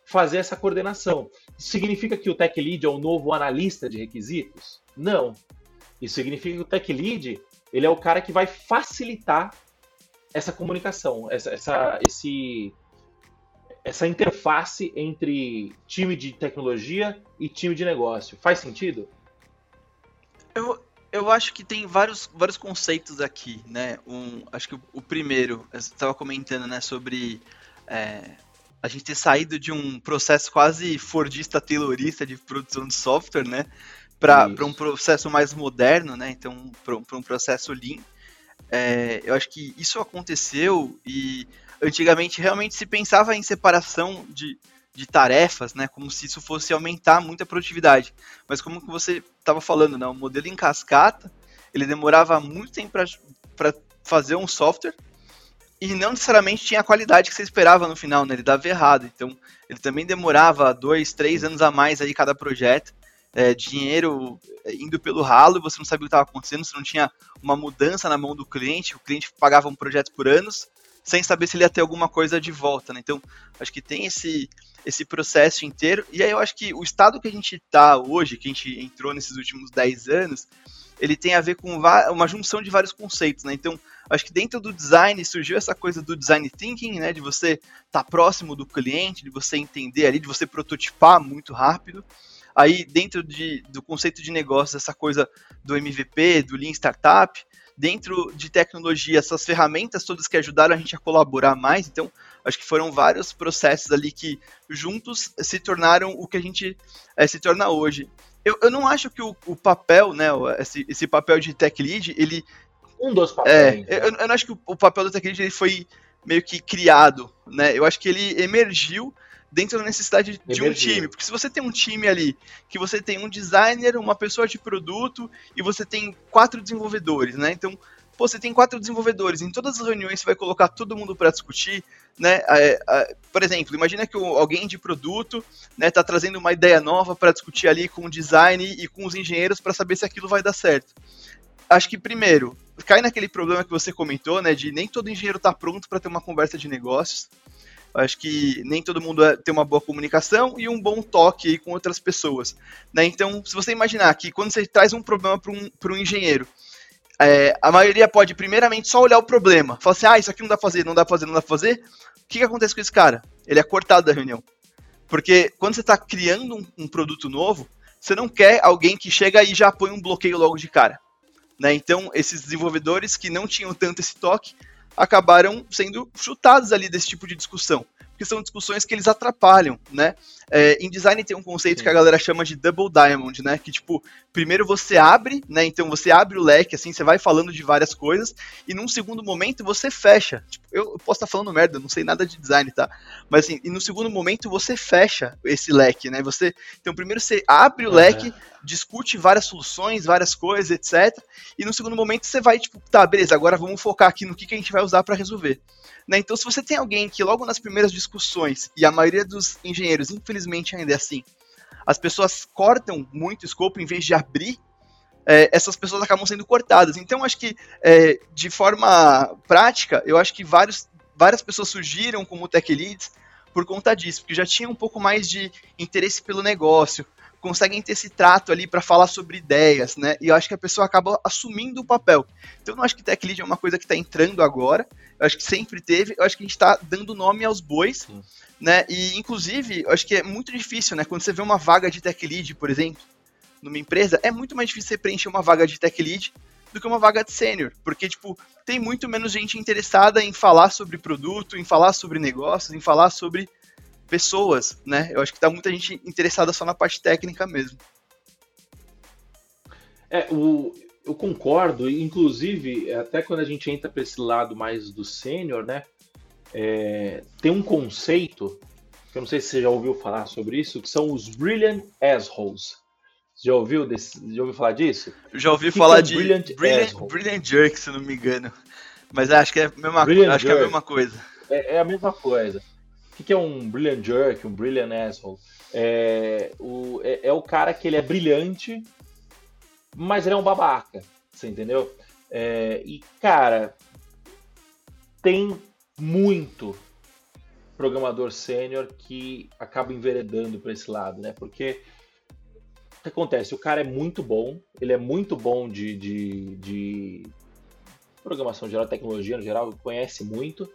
fazer essa coordenação. Isso significa que o tech lead é o novo analista de requisitos? Não. Isso significa que o tech lead ele é o cara que vai facilitar essa comunicação, essa, essa, esse, essa interface entre time de tecnologia e time de negócio. Faz sentido? Eu, eu acho que tem vários, vários conceitos aqui, né? Um, acho que o, o primeiro, você estava comentando, né, sobre é, a gente ter saído de um processo quase fordista, taylorista de produção de software, né? Para um processo mais moderno, né? Então, para um processo lean. É, eu acho que isso aconteceu e antigamente realmente se pensava em separação de, de tarefas, né, como se isso fosse aumentar muito a produtividade. Mas como você estava falando, né, o modelo em cascata, ele demorava muito tempo para fazer um software e não necessariamente tinha a qualidade que você esperava no final, né, ele dava errado. Então, ele também demorava dois, três anos a mais aí cada projeto, é, dinheiro é, indo pelo ralo, você não sabia o que estava acontecendo, você não tinha uma mudança na mão do cliente, o cliente pagava um projeto por anos, sem saber se ele ia ter alguma coisa de volta, né? Então, acho que tem esse, esse processo inteiro. E aí eu acho que o estado que a gente está hoje, que a gente entrou nesses últimos 10 anos, ele tem a ver com uma junção de vários conceitos, né? Então, acho que dentro do design surgiu essa coisa do design thinking, né? De você estar tá próximo do cliente, de você entender ali, de você prototipar muito rápido. Aí, dentro de, do conceito de negócio, essa coisa do MVP, do Lean Startup, dentro de tecnologia, essas ferramentas todas que ajudaram a gente a colaborar mais. Então, acho que foram vários processos ali que juntos se tornaram o que a gente é, se torna hoje. Eu, eu não acho que o, o papel, né, esse, esse, papel de tech lead, ele um dos papéis. É, eu, eu, não acho que o, o papel do tech lead ele foi meio que criado, né? Eu acho que ele emergiu dentro da necessidade de um time. Porque se você tem um time ali, que você tem um designer, uma pessoa de produto e você tem quatro desenvolvedores, né? Então, pô, você tem quatro desenvolvedores, em todas as reuniões você vai colocar todo mundo para discutir, né? Por exemplo, imagina que alguém de produto, né, tá trazendo uma ideia nova para discutir ali com o design e com os engenheiros para saber se aquilo vai dar certo. Acho que primeiro, cai naquele problema que você comentou, né, de nem todo engenheiro tá pronto para ter uma conversa de negócios. Acho que nem todo mundo é, tem uma boa comunicação e um bom toque com outras pessoas. Né? Então, se você imaginar que quando você traz um problema para um, um engenheiro, é, a maioria pode, primeiramente, só olhar o problema. Falar assim, ah, isso aqui não dá pra fazer, não dá pra fazer, não dá pra fazer. O que, que acontece com esse cara? Ele é cortado da reunião. Porque quando você está criando um, um, produto novo, você não quer alguém que chega e já põe um bloqueio logo de cara. Né? Então, esses desenvolvedores que não tinham tanto esse toque acabaram sendo chutados ali desse tipo de discussão porque são discussões que eles atrapalham, né? É, em design tem um conceito Sim. que a galera chama de double diamond, né? Que tipo, primeiro você abre, né? Então você abre o leque, assim, você vai falando de várias coisas, e num segundo momento você fecha. Tipo, eu, posso estar tá falando merda, não sei nada de design, tá? Mas assim, e no segundo momento você fecha esse leque, né? Você, então primeiro você abre o leque, discute várias soluções, várias coisas, etc. E no segundo momento você vai, tipo, tá, beleza, agora vamos focar aqui no que, que a gente vai usar para resolver. Né? Então, se você tem alguém que logo nas primeiras discussões, e a maioria dos engenheiros, infelizmente, ainda é assim, as pessoas cortam muito o escopo em vez de abrir, é, essas pessoas acabam sendo cortadas. Então, acho que, é, de forma prática, eu acho que vários, várias pessoas surgiram como tech leads por conta disso, porque já tinha um pouco mais de interesse pelo negócio, conseguem ter esse trato ali para falar sobre ideias, né? E eu acho que a pessoa acaba assumindo o papel. Então eu não acho que tech lead é uma coisa que está entrando agora. Eu acho que sempre teve. Eu acho que a gente está dando nome aos bois, Sim. Né? E inclusive, eu acho que é muito difícil, né? Quando você vê uma vaga de tech lead, por exemplo, numa empresa, é muito mais difícil você preencher uma vaga de tech lead do que uma vaga de sênior, porque tipo, tem muito menos gente interessada em falar sobre produto, em falar sobre negócios, em falar sobre pessoas, né? Eu acho que tá muita gente interessada só na parte técnica mesmo. É, o, eu concordo, inclusive, até quando a gente entra para esse lado mais do sênior, né? É, tem um conceito, que eu não sei se você já ouviu falar sobre isso, que são os Brilliant Assholes. Já ouviu, desse, já ouviu falar disso? já ouvi falar é de Brilliant, Brilliant, Brilliant, Jerk, se não me engano. Mas acho que é a mesma, acho que é a mesma coisa. É, é a mesma coisa que, que é um brilliant jerk, um brilliant asshole? É o, é, é, o cara que ele é brilhante, mas ele é um babaca, você entendeu? É, e, cara, tem muito programador sênior que acaba enveredando para esse lado, né? Porque o que acontece? O cara é muito bom, ele é muito bom de, de, de programação geral, tecnologia no geral, conhece muito,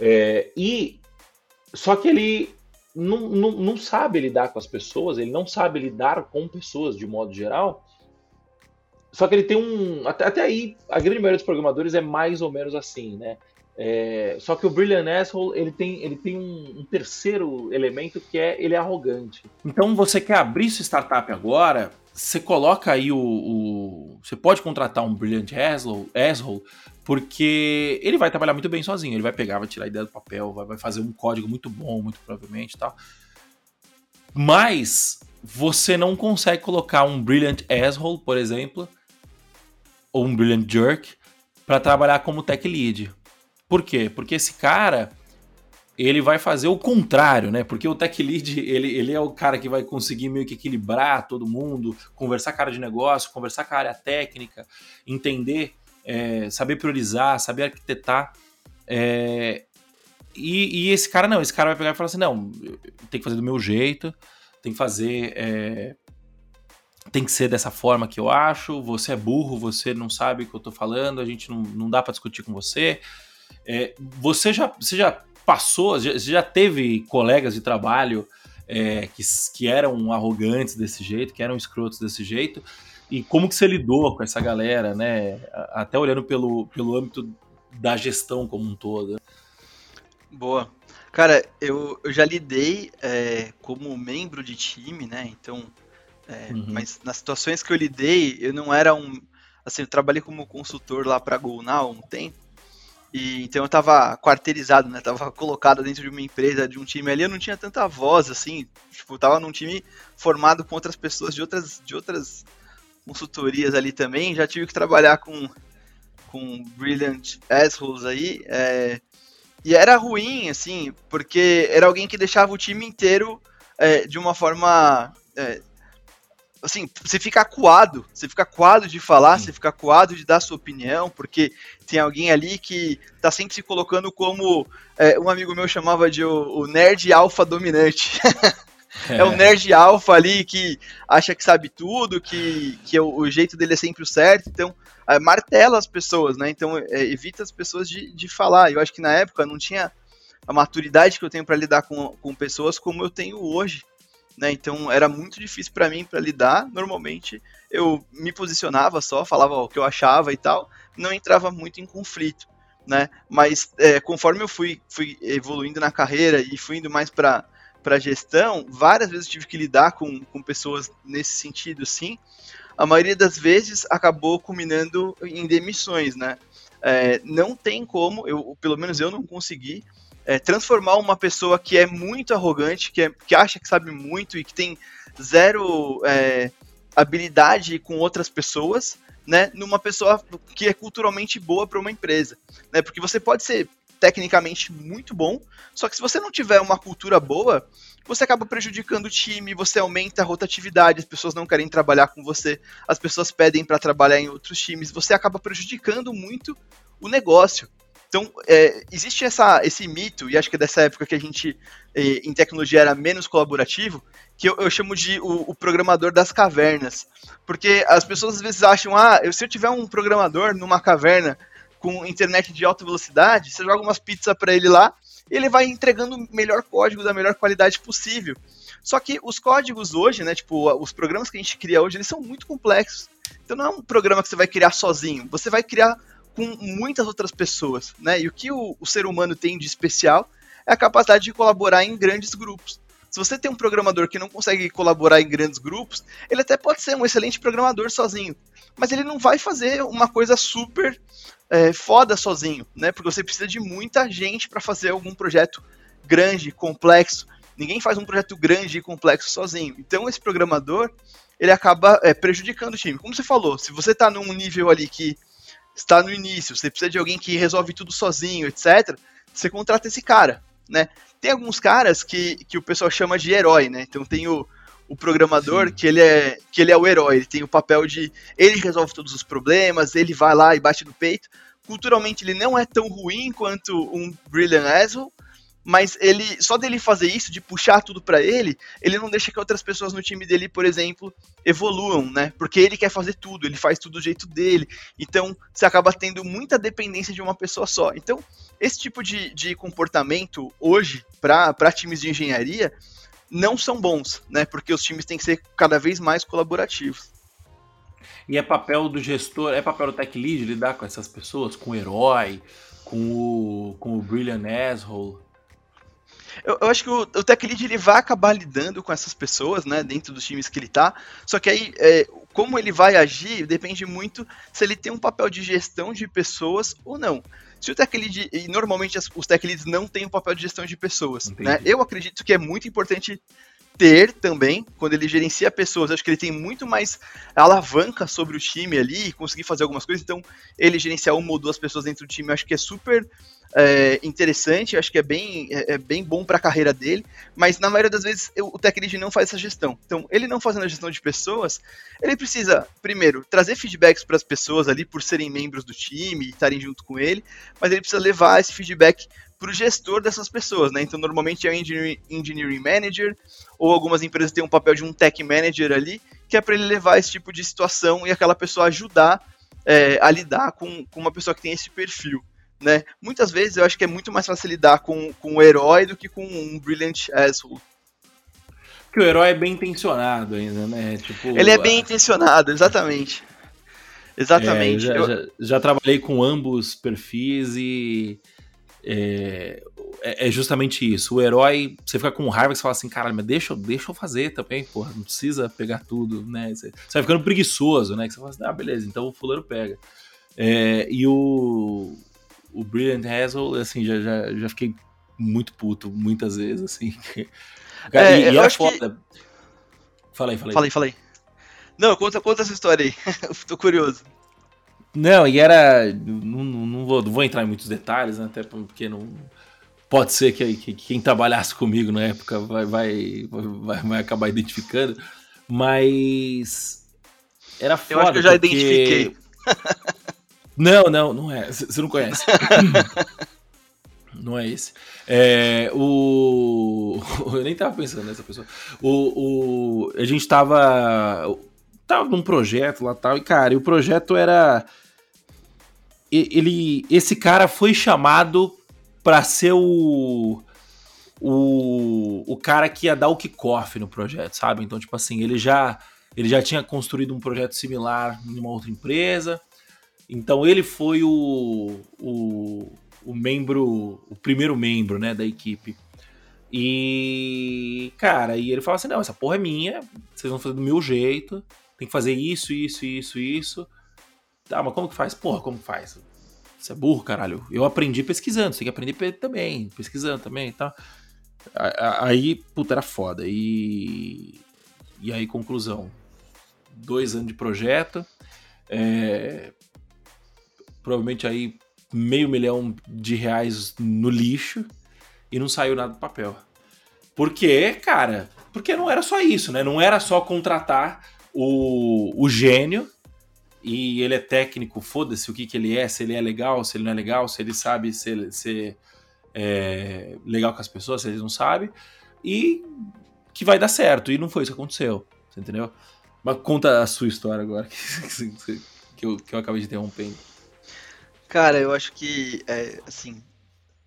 é, e só que ele não, não, não sabe lidar com as pessoas, ele não sabe lidar com pessoas de modo geral. Só que ele tem um. Até, até aí, a grande maioria dos programadores é mais ou menos assim, né? É, só que o Brilliant Asshole ele tem, ele tem um, um, terceiro elemento que é ele é arrogante. Então você quer abrir sua startup agora, você coloca aí o, o, Você pode contratar um Brilliant Asshole, porque ele vai trabalhar muito bem sozinho. Ele vai pegar, vai tirar a ideia do papel, vai, vai fazer um código muito bom, muito provavelmente e tal. Mas você não consegue colocar um Brilliant Asshole, por exemplo, ou um Brilliant Jerk, para trabalhar como tech lead. Por quê? Porque esse cara ele vai fazer o contrário, né? Porque o tech lead, ele, ele é o cara que vai conseguir meio que equilibrar todo mundo, conversar com a área de negócio, conversar com a área técnica, entender é, saber priorizar, saber arquitetar. É, e, e, esse cara não, esse cara vai pegar e falar assim: não, tem que fazer do meu jeito, tem que fazer. É, tem que ser dessa forma que eu acho. Você é burro, você não sabe o que eu tô falando, a gente não, não dá para discutir com você. É, você, já, você já passou, já, já teve colegas de trabalho é, que, que eram arrogantes desse jeito, que eram escrotos desse jeito, e como que você lidou com essa galera, né? Até olhando pelo, pelo âmbito da gestão como um todo. Boa. Cara, eu, eu já lidei é, como membro de time, né? Então, é, uhum. mas nas situações que eu lidei, eu não era um. Assim, eu trabalhei como consultor lá para a GoNow um tempo. E, então eu tava quarteirizado, né? Tava colocado dentro de uma empresa, de um time ali, eu não tinha tanta voz, assim. Tipo, tava num time formado com outras pessoas de outras, de outras consultorias ali também. Já tive que trabalhar com, com Brilliant Assholes aí. É, e era ruim, assim, porque era alguém que deixava o time inteiro é, de uma forma. É, assim, você fica acuado, você fica acuado de falar, Sim. você fica acuado de dar sua opinião, porque tem alguém ali que tá sempre se colocando como é, um amigo meu chamava de o, o nerd alfa dominante. é. <laughs> é o nerd alfa ali que acha que sabe tudo, que, que o, o jeito dele é sempre o certo, então é, martela as pessoas, né? Então é, evita as pessoas de, de falar. Eu acho que na época não tinha a maturidade que eu tenho para lidar com, com pessoas como eu tenho hoje né? Então era muito difícil para mim para lidar. Normalmente eu me posicionava só, falava o que eu achava e tal, não entrava muito em conflito, né? Mas é, conforme eu fui, fui evoluindo na carreira e fui indo mais para para gestão, várias vezes tive que lidar com, com pessoas nesse sentido, sim. A maioria das vezes acabou culminando em demissões, né? É, não tem como, eu, pelo menos eu não consegui é, transformar uma pessoa que é muito arrogante, que, é, que acha que sabe muito e que tem zero é, habilidade com outras pessoas, né, numa pessoa que é culturalmente boa para uma empresa, né? Porque você pode ser tecnicamente muito bom, só que se você não tiver uma cultura boa, você acaba prejudicando o time, você aumenta a rotatividade, as pessoas não querem trabalhar com você, as pessoas pedem para trabalhar em outros times, você acaba prejudicando muito o negócio. Então, é, existe essa, esse mito, e acho que é dessa época que a gente é, em tecnologia era menos colaborativo, que eu, eu chamo de o, o, programador das cavernas. Porque as pessoas às vezes acham, ah, se eu tiver um programador numa caverna com internet de alta velocidade, você joga umas pizzas para ele lá, ele vai entregando o melhor código da melhor qualidade possível. Só que os códigos hoje, né, tipo, os programas que a gente cria hoje, eles são muito complexos. Então não é um programa que você vai criar sozinho, você vai criar com muitas outras pessoas, né? E o que o, o ser humano tem de especial é a capacidade de colaborar em grandes grupos. Se você tem um programador que não consegue colaborar em grandes grupos, ele até pode ser um excelente programador sozinho, mas ele não vai fazer uma coisa super é, foda sozinho, né? Porque você precisa de muita gente para fazer algum projeto grande, complexo. Ninguém faz um projeto grande e complexo sozinho. Então esse programador ele acaba é, prejudicando o time. Como você falou, se você está num nível ali que está no início, você precisa de alguém que resolve tudo sozinho, etc., você contrata esse cara, né? Tem alguns caras que, que o pessoal chama de herói, né? Então tem o, o programador que ele, é, que ele é o herói, ele tem o papel de. Ele resolve todos os problemas, ele vai lá e bate no peito. Culturalmente ele não é tão ruim quanto um Brilliant Asshole, mas ele só dele fazer isso, de puxar tudo para ele, ele não deixa que outras pessoas no time dele, por exemplo, evoluam, né? Porque ele quer fazer tudo, ele faz tudo do jeito dele. Então, você acaba tendo muita dependência de uma pessoa só. Então, esse tipo de, de comportamento hoje para times de engenharia não são bons, né? Porque os times têm que ser cada vez mais colaborativos. E é papel do gestor, é papel do tech lead lidar com essas pessoas, com o herói, com o, com o brilliant asshole, eu, eu, acho que o, o Tech Lead ele vai acabar lidando com essas pessoas, né, dentro dos times que ele tá. Só que aí, é, como ele vai agir, depende muito se ele tem um papel de gestão de pessoas ou não. Se o Tech Lead, e normalmente os Tech Leads não têm um papel de gestão de pessoas, né? Eu acredito que é muito importante ter também, quando ele gerencia pessoas, acho que ele tem muito mais alavanca sobre o time ali, conseguir fazer algumas coisas, então ele gerenciar uma ou duas pessoas dentro do time, acho que é super é, interessante, acho que é bem, é, é bem bom para a carreira dele, mas na maioria das vezes eu, o tech lead não faz essa gestão. Então, ele não fazendo a gestão de pessoas, ele precisa, primeiro, trazer feedbacks para as pessoas ali por serem membros do time e estarem junto com ele, mas ele precisa levar esse feedback para o gestor dessas pessoas, né? Então, normalmente é o engineering, engineering manager, ou algumas empresas têm um papel de um tech manager ali, que é para ele levar esse tipo de situação e aquela pessoa ajudar é, a lidar com, com uma pessoa que tem esse perfil né? Muitas vezes eu acho que é muito mais fácil lidar com, com o herói do que com um Brilliant Asshole. Porque o herói é bem intencionado ainda, né? Tipo, Ele é bem intencionado, exatamente. Exatamente. É, já, eu... já, já, trabalhei com ambos perfis e é, é, é, justamente isso. O herói, você fica com raiva e você fala assim, cara, mas deixa, deixa eu fazer também, porra, não precisa pegar tudo, né? Você, você vai ficando preguiçoso, né? Que você fala assim, ah, beleza, então o fulano pega. É, e o, o Brilliant Hazel, assim, já, já, já fiquei muito puto muitas vezes, assim. <laughs> É, e, e eu era acho que- foda. Aí, fala aí. Falei, falei. Não, conta, conta essa história aí. <laughs> Tô curioso. Não, e era. Não, não, não vou, não vou entrar em muitos detalhes, né? Até porque não. Pode ser que, que quem trabalhasse comigo na época vai, vai, vai, vai acabar identificando. Mas. Era foda. Eu acho que eu já porque- identifiquei. <laughs> Não, não, não é. Você não conhece. não é esse. É, o. <laughs> Eu nem tava pensando nessa pessoa. O, o... A gente tava. Tava num projeto lá tal. E, cara, e o projeto era. e- Ele. Esse cara foi chamado pra ser o. O, o cara que ia dar o kickoff no projeto, sabe? Então, tipo assim, ele já, ele já tinha construído um projeto similar em uma outra empresa. Então ele foi o, o, o membro, o primeiro membro, né, da equipe. E, cara, e ele fala assim, não, essa porra é minha, vocês vão fazer do meu jeito, tem que fazer isso, isso, isso, isso. Tá, mas como que faz? Porra, como que faz? Você é burro, caralho. Eu aprendi pesquisando, você tem que aprender também, pesquisando também e a- Aí, puta, era foda. E, e aí, conclusão. Dois anos de projeto. É, provavelmente aí meio milhão de reais no lixo e não saiu nada do papel. Por quê, cara? Porque não era só isso, né? Não era só contratar o, o gênio e ele é técnico, foda-se o que, que ele é, se ele é legal, se ele não é legal, se ele sabe ser, ser é, legal com as pessoas, se ele não sabe, e que vai dar certo. E não foi isso que aconteceu, entendeu? Mas conta a sua história agora, <laughs> que, eu, que eu acabei de interrompendo. Cara, eu acho que, é, assim,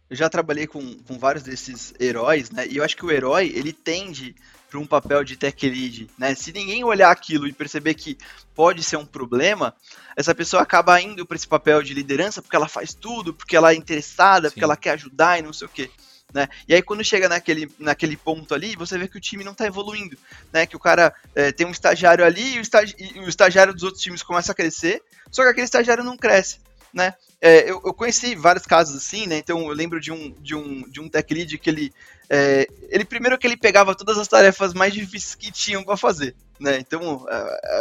eu já trabalhei com, com vários desses heróis, né? E eu acho que o herói, ele tende para um papel de tech lead, né? Se ninguém olhar aquilo e perceber que pode ser um problema, essa pessoa acaba indo para esse papel de liderança porque ela faz tudo, porque ela é interessada, Sim. porque ela quer ajudar e não sei o quê. Né? E aí quando chega naquele, naquele ponto ali, você vê que o time não está evoluindo, né? Que o cara é, tem um estagiário ali e o, estagi e o estagiário dos outros times começa a crescer, só que aquele estagiário não cresce, né? É, eu, eu, conheci vários casos assim, né? Então eu lembro de um, de um, de um tech lead que ele. É, ele primeiro que ele pegava todas as tarefas mais difíceis que tinham para fazer, né? Então,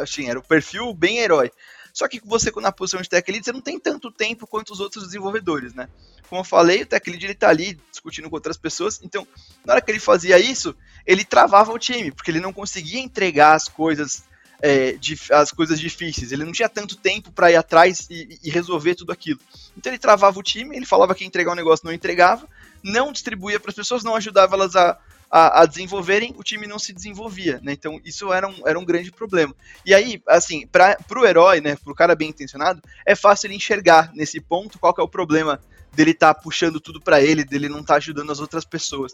assim, era o perfil bem herói. Só que você, na posição de tech lead, você não tem tanto tempo quanto os outros desenvolvedores, né? Como eu falei, o tech lead ele tá ali discutindo com outras pessoas, então, na hora que ele fazia isso, ele travava o time, porque ele não conseguia entregar as coisas é, as coisas difíceis. Ele não tinha tanto tempo para ir atrás e, e, resolver tudo aquilo. Então ele travava o time, ele falava que ia entregar um negócio, não entregava, não distribuía para as pessoas, não ajudava elas a, a, a, desenvolverem, o time não se desenvolvia, né? Então isso era um, era um grande problema. E aí, assim, para o herói, né, para o cara bem intencionado, é fácil ele enxergar nesse ponto qual é o problema dele estar tá puxando tudo para ele, dele não estar tá ajudando as outras pessoas.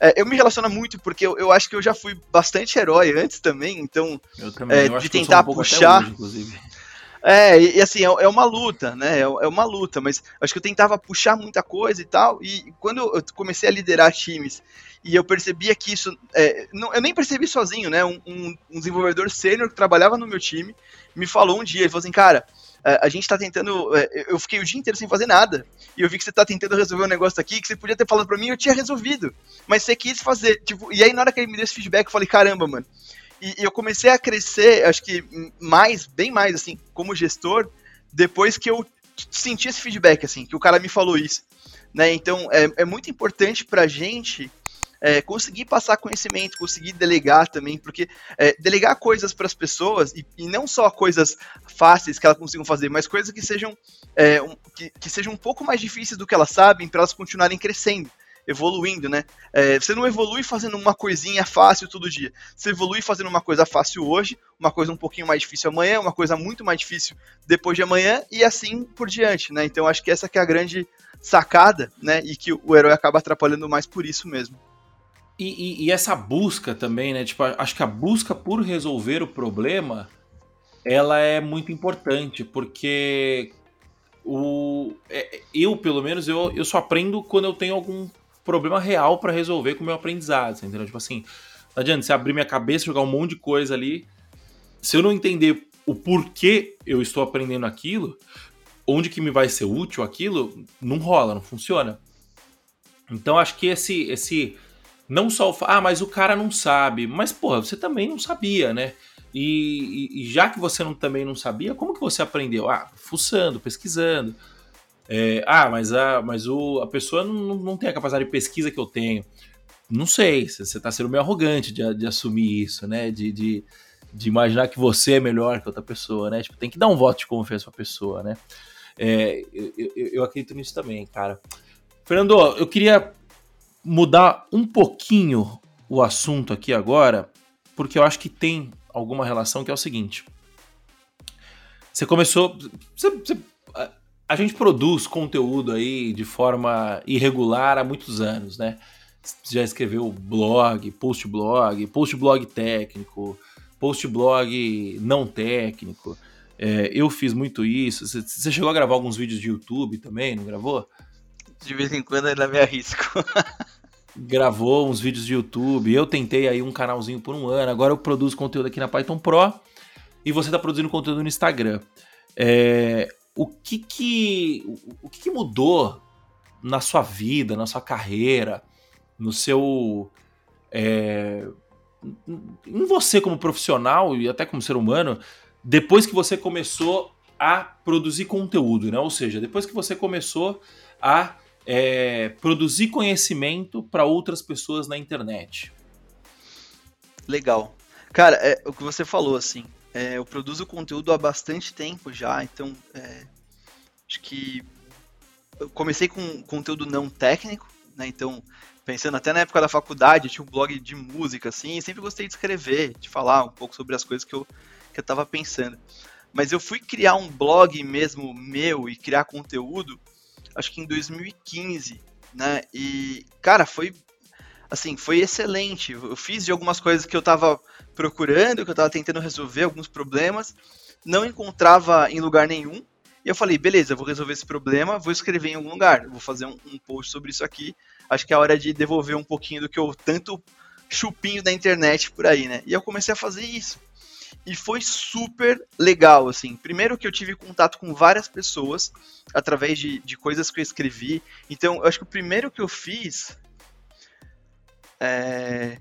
É, eu me relaciono muito porque eu, eu, acho que eu já fui bastante herói antes também, então também, é, de tentar um puxar. Hoje, é, e, e assim, é, é, uma luta, né? É, é, uma luta, mas acho que eu tentava puxar muita coisa e tal. E quando eu comecei a liderar times e eu percebia que isso. É, não, eu nem percebi sozinho, né? Um, um, um desenvolvedor sênior que trabalhava no meu time me falou um dia, ele falou assim, cara, a gente tá tentando. é, Eu fiquei o dia inteiro sem fazer nada. E eu vi que você tá tentando resolver um negócio aqui que você podia ter falado pra mim eu tinha resolvido. Mas você quis fazer. Tipo, e aí, na hora que ele me deu esse feedback, eu falei, caramba, mano. E, e eu comecei a crescer, acho que mais, bem mais, assim, como gestor, depois que eu senti esse feedback, assim, que o cara me falou isso. Né? Então, é, é muito importante pra gente é, conseguir passar conhecimento, conseguir delegar também, porque é, delegar coisas para as pessoas, e, e, não só coisas fáceis que elas consigam fazer, mas coisas que sejam, é, um, que, que, sejam um pouco mais difíceis do que elas sabem, para elas continuarem crescendo, evoluindo, né? É, você não evolui fazendo uma coisinha fácil todo dia, você evolui fazendo uma coisa fácil hoje, uma coisa um pouquinho mais difícil amanhã, uma coisa muito mais difícil depois de amanhã, e assim por diante, né? Então acho que essa que é a grande sacada, né? E que o herói acaba atrapalhando mais por isso mesmo. E, e, e, essa busca também, né? Tipo, acho que a busca por resolver o problema, ela é muito importante, porque o, é, eu, pelo menos, eu, eu só aprendo quando eu tenho algum problema real para resolver com o meu aprendizado, entendeu? Tipo assim, não adianta você abrir minha cabeça, jogar um monte de coisa ali, se eu não entender o porquê eu estou aprendendo aquilo, onde que me vai ser útil aquilo, não rola, não funciona. Então acho que esse, esse não só o, ah, mas o cara não sabe, mas porra, você também não sabia, né? E, e, e, já que você não, também não sabia, como que você aprendeu? Ah, fuçando, pesquisando. É, ah, mas, a, mas o, a pessoa não, não tem a capacidade de pesquisa que eu tenho. Não sei, você está sendo meio arrogante de, de assumir isso, né? De, de, de, imaginar que você é melhor que outra pessoa, né? Tipo, tem que dar um voto de confiança pra pessoa, né? É, eu, eu, eu acredito nisso também, cara. Fernando, eu queria mudar um pouquinho o assunto aqui agora, porque eu acho que tem alguma relação que é o seguinte. Você começou. Você, você, a gente produz conteúdo aí de forma irregular há muitos anos, né? Você já escreveu blog, post blog, post blog técnico, post blog não técnico. É, eu fiz muito isso. Você, você chegou a gravar alguns vídeos de YouTube também, não gravou? De vez em quando ainda me arrisco. <laughs> gravou uns vídeos de YouTube. Eu tentei aí um canalzinho por um ano. Agora eu produzo conteúdo aqui na Python Pro e você está produzindo conteúdo no Instagram. É, o que que, o que que mudou na sua vida, na sua carreira, no seu. É, em você como profissional e até como ser humano, depois que você começou a produzir conteúdo, né? Ou seja, depois que você começou a é, produzir conhecimento para outras pessoas na internet. Legal. Cara, é, o que você falou, assim, é, eu produzo conteúdo há bastante tempo já, então é, acho que eu comecei com conteúdo não técnico, né? Então, pensando até na época da faculdade, tinha um blog de música, assim, e sempre gostei de escrever, de falar um pouco sobre as coisas que eu, que eu tava pensando. Mas eu fui criar um blog mesmo meu e criar conteúdo acho que em 2015, né? E, cara, foi assim, foi excelente. Eu fiz de algumas coisas que eu tava procurando, que eu tava tentando resolver alguns problemas, não encontrava em lugar nenhum. E eu falei, beleza, eu vou resolver esse problema, vou escrever em algum lugar, vou fazer um, um post sobre isso aqui. Acho que é a hora de devolver um pouquinho do que eu tanto chupinho da internet por aí, né? E eu comecei a fazer isso. E foi super legal, assim. Primeiro que eu tive contato com várias pessoas através de, de coisas que eu escrevi. Então, eu acho que o primeiro que eu fiz. É,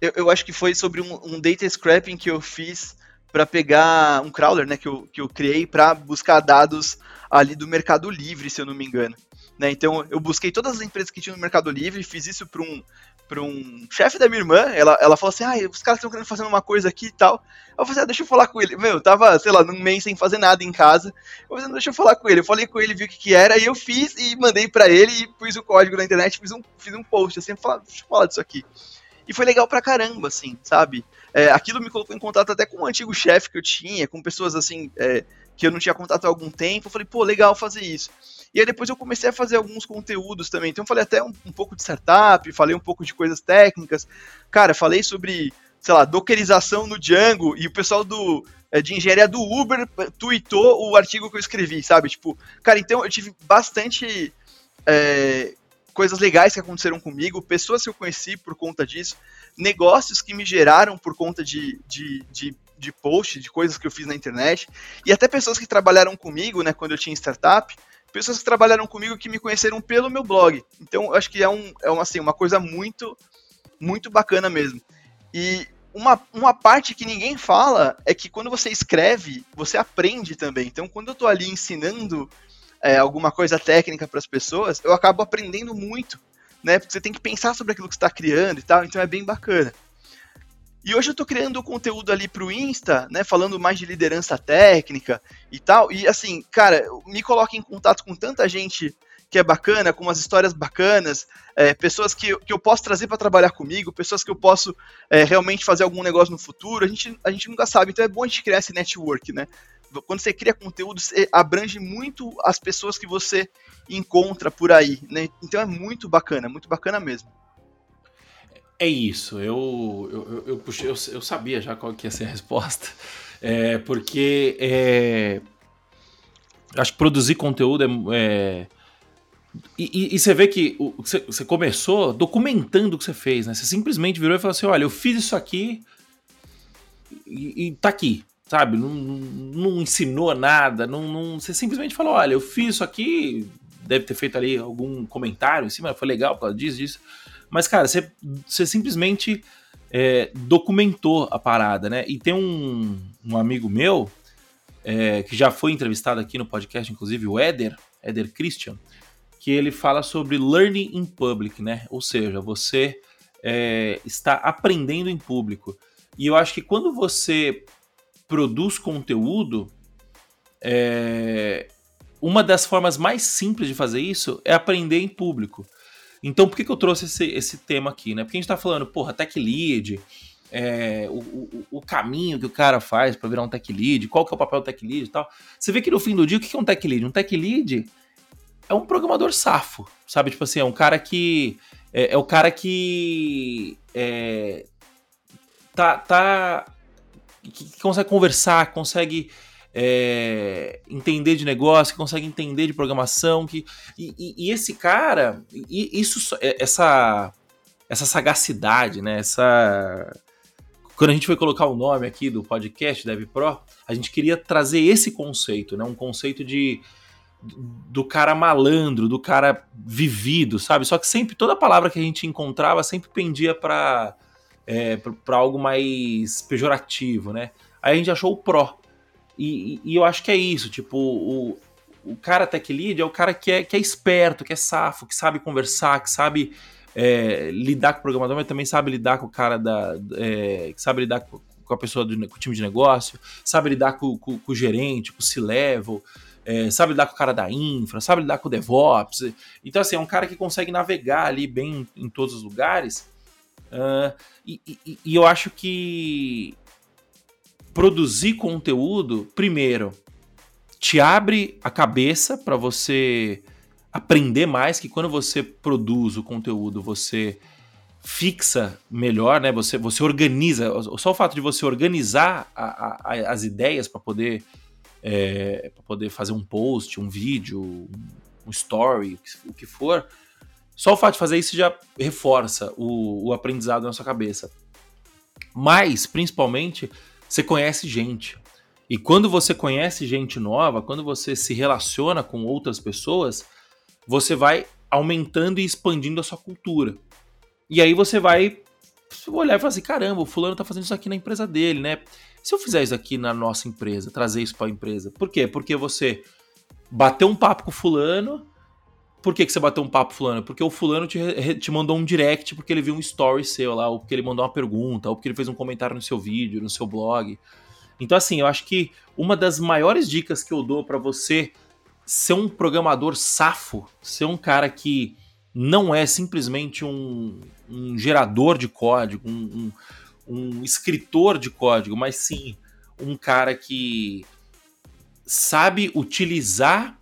eu, eu, acho que foi sobre um, um data scrapping que eu fiz para pegar um crawler, né, que eu, que eu criei para buscar dados ali do Mercado Livre, se eu não me engano. Né, então eu busquei todas as empresas que tinham no Mercado Livre, fiz isso para um, pra um chefe da minha irmã, ela, ela falou assim, ah, os caras estão querendo fazer uma coisa aqui e tal. Eu falei assim, ah, deixa eu falar com ele. Meu, eu tava, sei lá, num mês sem fazer nada em casa. Eu falei assim, deixa eu falar com ele. Eu falei com ele, vi o que, que era, e eu fiz e mandei para ele e pus o código na internet, fiz um, fiz um post, assim, falar, deixa eu falar disso aqui. E foi legal pra caramba, assim, sabe? É, aquilo me colocou em contato até com um antigo chefe que eu tinha, com pessoas assim, é, que eu não tinha contato há algum tempo. Eu falei, pô, legal fazer isso. E aí depois eu comecei a fazer alguns conteúdos também. Então eu falei até um, um pouco de startup, falei um pouco de coisas técnicas. Cara, falei sobre, sei lá, dockerização no Django e o pessoal do é, de engenharia do Uber tweetou o artigo que eu escrevi, sabe? Tipo, cara, então eu tive bastante é, coisas legais que aconteceram comigo, pessoas que eu conheci por conta disso, negócios que me geraram por conta de, de, de, de post, de coisas que eu fiz na internet, e até pessoas que trabalharam comigo, né, quando eu tinha startup, pessoas que trabalharam comigo que me conheceram pelo meu blog. Então, acho que é, um, é uma, assim, uma coisa muito, muito bacana mesmo. E uma, uma parte que ninguém fala é que quando você escreve, você aprende também. Então, quando eu estou ali ensinando é, alguma coisa técnica para as pessoas, eu acabo aprendendo muito, né? Porque você tem que pensar sobre aquilo que está criando e tal, então é bem bacana. E hoje eu tô criando conteúdo ali pro Insta, né, falando mais de liderança técnica e tal. E assim, cara, me coloca em contato com tanta gente que é bacana, com umas histórias bacanas, é, pessoas que, que eu posso trazer para trabalhar comigo, pessoas que eu posso é, realmente fazer algum negócio no futuro. A gente, a gente nunca sabe, então é bom a gente criar esse network, né? Quando você cria conteúdo, você abrange muito as pessoas que você encontra por aí, né? Então é muito bacana, muito bacana mesmo. É isso, eu, eu, eu, puxei, eu, eu, sabia já qual que ia ser a resposta, <laughs> é, porque é, acho que produzir conteúdo é. é e, e, você vê que você, começou documentando o que você fez, né? Você simplesmente virou e falou assim: olha, eu fiz isso aqui e, e tá aqui. sabe, não, não ensinou nada, não, não, você simplesmente falou, olha, eu fiz isso aqui, deve ter feito ali algum comentário em cima, foi legal por causa disso, disso. Mas, cara, você, simplesmente é, documentou a parada, né? E tem um, um amigo meu, é, que já foi entrevistado aqui no podcast, inclusive, o Éder, Éder Christian, que ele fala sobre learning in public, né? Ou seja, você é, está aprendendo em público. E eu acho que quando você produz conteúdo, é, uma das formas mais simples de fazer isso é aprender em público. Então, por que, que eu trouxe esse, esse tema aqui, né? Porque a gente está falando, porra, tech lead, é, o, o, o, caminho que o cara faz para virar um tech lead, qual que é o papel do tech lead e tal. Você vê que no fim do dia, o que é um tech lead? Um tech lead é um programador safo, sabe? Tipo assim, é um cara que. É, é o cara que. É, tá. tá que, que consegue conversar, consegue é, entender de negócio, que consegue entender de programação, que e, e, e esse cara, e, isso, é, essa essa sagacidade, né? Essa quando a gente foi colocar o nome aqui do podcast Dev Pro, a gente queria trazer esse conceito, né? Um conceito de do cara malandro, do cara vivido, sabe? Só que sempre toda palavra que a gente encontrava sempre pendia para é, para algo mais pejorativo, né? Aí a gente achou o Pro. E, e, eu acho que é isso, tipo, o, o cara tech lead é o cara que é, que é esperto, que é safo, que sabe conversar, que sabe é, lidar com o programador, mas também sabe lidar com o cara da. É, que sabe lidar com, a pessoa do com o time de negócio, sabe lidar com, com, com o gerente, com o C-level. É, sabe lidar com o cara da infra, sabe lidar com o DevOps. Então, assim, é um cara que consegue navegar ali bem em todos os lugares. Uh, e, e, e, eu acho que produzir conteúdo, primeiro, te abre a cabeça para você aprender mais, que quando você produz o conteúdo, você fixa melhor, né? Você, você organiza, só o fato de você organizar a, a, as ideias para poder é, para poder fazer um post, um vídeo, um story, o que for, só o fato de fazer isso já reforça o, o aprendizado na sua cabeça. Mas, principalmente, você conhece gente. E quando você conhece gente nova, quando você se relaciona com outras pessoas, você vai aumentando e expandindo a sua cultura. E aí você vai olhar e falar assim: caramba, o fulano tá fazendo isso aqui na empresa dele, né? Se eu fizer isso aqui na nossa empresa, trazer isso para a empresa, por quê? Porque você bateu um papo com o fulano. Por que, que você bateu um papo fulano? Porque o fulano te, te mandou um direct porque ele viu um story seu lá, ou porque ele mandou uma pergunta, ou porque ele fez um comentário no seu vídeo, no seu blog. Então, assim, eu acho que uma das maiores dicas que eu dou para você ser um programador safo, ser um cara que não é simplesmente um, um gerador de código, um, um, um, escritor de código, mas sim um cara que sabe utilizar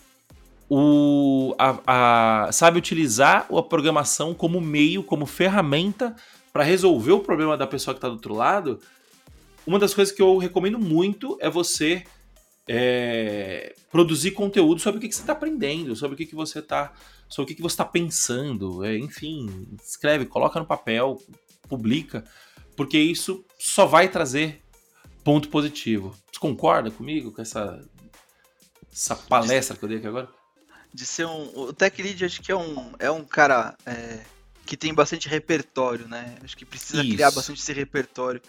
o, a, a, sabe utilizar a programação como meio, como ferramenta para resolver o problema da pessoa que está do outro lado, uma das coisas que eu recomendo muito é você é, produzir conteúdo sobre o que, que você está aprendendo, sobre o que, que você está sobre o que, que você está pensando, é, enfim, escreve, coloca no papel, publica, porque isso só vai trazer ponto positivo. Você concorda comigo com essa, essa palestra que eu dei aqui agora? De ser um. O Tech Lead acho que é um, é um cara é, que tem bastante repertório, né? Acho que precisa Isso. criar bastante esse repertório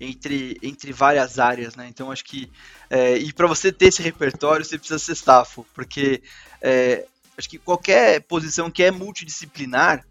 entre, entre várias áreas, né? Então acho que é, e para você ter esse repertório você precisa ser staff, porque é, acho que qualquer posição que é multidisciplinar,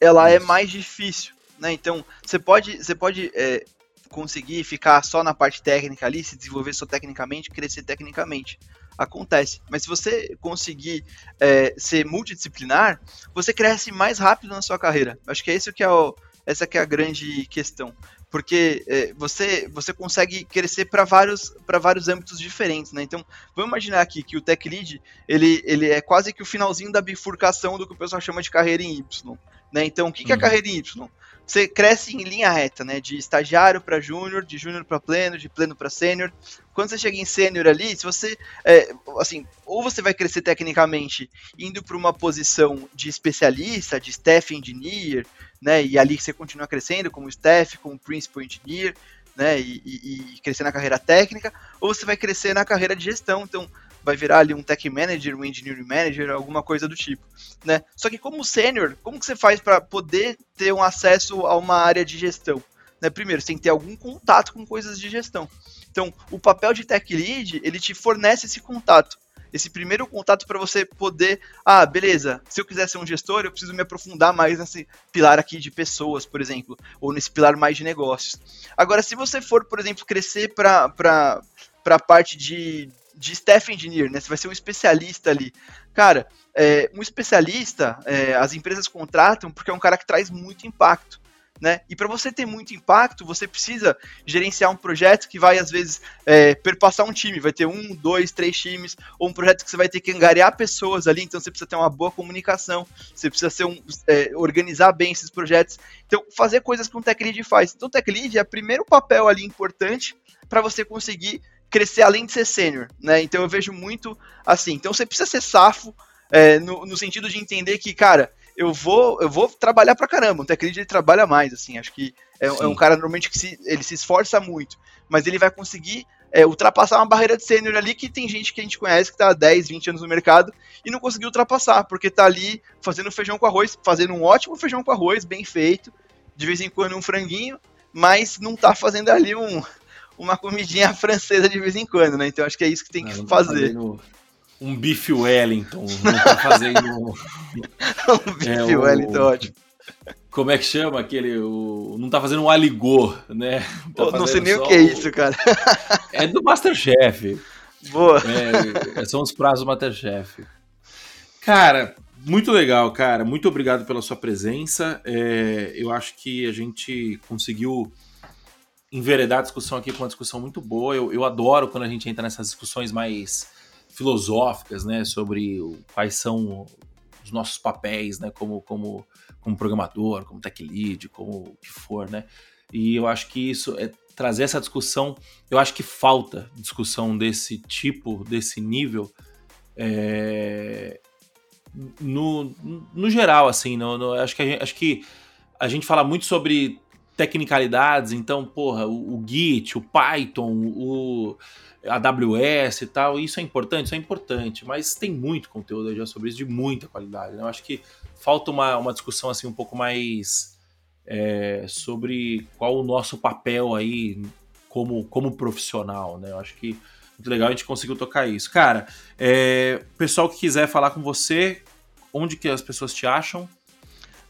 ela é Isso. é mais difícil, né? Então você pode você pode é, conseguir ficar só na parte técnica ali, se desenvolver só tecnicamente, crescer tecnicamente acontece. Mas se você conseguir é, ser multidisciplinar, você cresce mais rápido na sua carreira. Acho que é isso que é o, essa que é a grande questão. Porque é, você, você consegue crescer para vários, vários âmbitos diferentes, né? Então, vamos imaginar aqui que o Tech Lead, ele, ele é quase que o finalzinho da bifurcação do que o pessoal chama de carreira em Y. Né? Então, o que, que é uhum. carreira em Y? Você cresce em linha reta, né? De estagiário para júnior, de júnior para pleno, de pleno para sênior. Quando você chega em sênior ali, se você, é, assim, ou você vai crescer tecnicamente indo para uma posição de especialista, de staff engineer, né? E ali você continua crescendo como staff, como principal engineer, né, e, e, e, crescer na carreira técnica, ou você vai crescer na carreira de gestão, então vai virar ali um tech manager, um engineering manager, alguma coisa do tipo, né? Só que como sênior, como que você faz para poder ter um acesso a uma área de gestão? Né? Primeiro, você tem que ter algum contato com coisas de gestão. Então, o papel de tech lead, ele te fornece esse contato esse primeiro contato para você poder, ah, beleza, se eu quiser ser um gestor, eu preciso me aprofundar mais nesse pilar aqui de pessoas, por exemplo, ou nesse pilar mais de negócios. Agora, se você for, por exemplo, crescer para a parte de, de staff engineer, né? Você vai ser um especialista ali. Cara, é, um especialista, é, as empresas contratam porque é um cara que traz muito impacto né? E para você ter muito impacto, você precisa gerenciar um projeto que vai, às vezes, é, perpassar um time. Vai ter um, dois, três times, ou um projeto que você vai ter que angariar pessoas ali, então você precisa ter uma boa comunicação, você precisa ser um, é, organizar bem esses projetos. Então, fazer coisas que um tech lead faz. Então, o tech lead é o primeiro papel ali importante para você conseguir crescer além de ser sênior, né? Então, eu vejo muito assim. Então, você precisa ser safo, é, no, no sentido de entender que, cara, eu vou, eu vou trabalhar pra caramba. O tech lead ele trabalha mais, assim. Acho que é, é um cara normalmente que se, ele se esforça muito, mas ele vai conseguir é, ultrapassar uma barreira de sênior ali que tem gente que a gente conhece que tá há 10, 20 anos no mercado e não conseguiu ultrapassar, porque tá ali fazendo feijão com arroz, fazendo um ótimo feijão com arroz, bem feito, de vez em quando um franguinho, mas não tá fazendo ali um, uma comidinha <laughs> francesa de vez em quando, né? Então acho que é isso que tem não, que não tá fazer. Tá um bife Wellington, não tá fazendo um, um bife é, Wellington, ótimo. Como é que chama aquele? O, não tá fazendo um aligor, né? Tá não sei nem o que é isso, cara. É do Masterchef. Boa. É, são os prazos do Masterchef. Cara, muito legal, cara. Muito obrigado pela sua presença. É, eu acho que a gente conseguiu enveredar a discussão aqui com uma discussão muito boa. Eu, eu adoro quando a gente entra nessas discussões mais filosóficas, né, sobre quais são os nossos papéis, né, como, como, como programador, como tech lead, como o que for, né, e eu acho que isso é trazer essa discussão, eu acho que falta discussão desse tipo, desse nível, é, no, no geral, assim, no, acho, que gente, acho que a gente fala muito sobre tecnicalidades, então, porra, o, o Git, o Python, o AWS e tal, isso é importante? Isso é importante, mas tem muito conteúdo já sobre isso, de muita qualidade. Né? Eu acho que falta uma, uma discussão assim um pouco mais é, sobre qual o nosso papel aí como, como profissional, né? Eu acho que muito legal a gente conseguiu tocar isso. Cara, é, pessoal que quiser falar com você, onde que as pessoas te acham?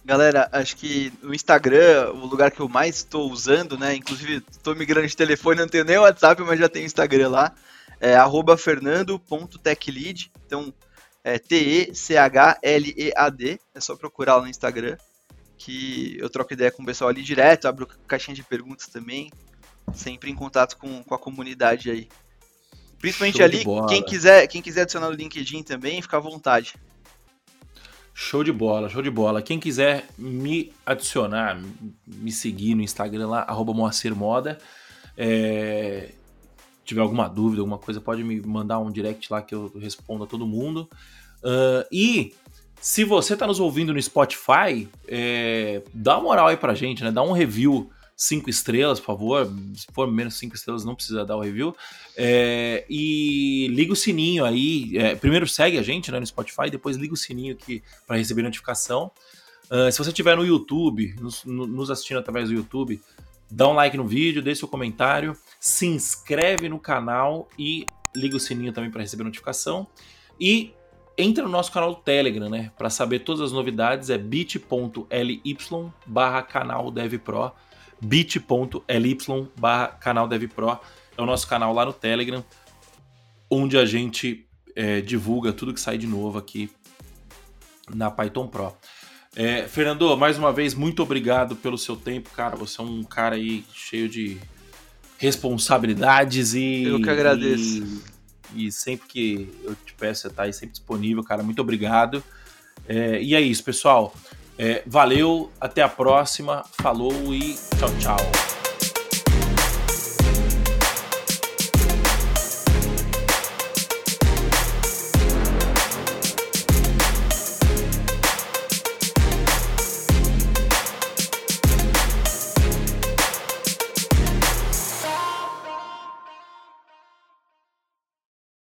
Galera, acho que o Instagram, o lugar que eu mais estou usando, né? Inclusive, estou migrando de telefone, não tenho nem o WhatsApp, mas já tenho Instagram lá. É fernando.techlead. Então, é T-E-C-H-L-E-A-D. É só procurar lá no Instagram. Que eu troco ideia com o pessoal ali direto, abro caixinha de perguntas também. Sempre em contato com, com a comunidade aí. Principalmente Show ali, quem quiser, quem quiser adicionar o LinkedIn também, fica à vontade. Show de bola, show de bola. Quem quiser me adicionar, me seguir no Instagram lá, arroba Moda. É, tiver alguma dúvida, alguma coisa, pode me mandar um direct lá que eu respondo a todo mundo. Uh, e se você está nos ouvindo no Spotify, é, dá uma moral aí pra gente, né? Dá um review cinco estrelas, por favor. Se for menos cinco estrelas, não precisa dar o review. É, e liga o sininho aí. É, primeiro segue a gente né, no Spotify, depois liga o sininho para receber notificação. Uh, se você estiver no YouTube, nos, nos, assistindo através do YouTube, dá um like no vídeo, deixe seu comentário, se inscreve no canal e liga o sininho também para receber notificação. E entra no nosso canal do Telegram, né? Para saber todas as novidades é bit.ly barra canal DevPro bit.ly barra canal DevPro. É o nosso canal lá no Telegram, onde a gente é, divulga tudo que sai de novo aqui na Python Pro. É, Fernando, mais uma vez, muito obrigado pelo seu tempo, cara. Você é um cara aí cheio de responsabilidades e. Eu que agradeço. E, e sempre que eu te peço, você tá aí sempre disponível, cara. Muito obrigado. É, e é isso, pessoal. É, valeu, até a próxima, falou e tchau, tchau.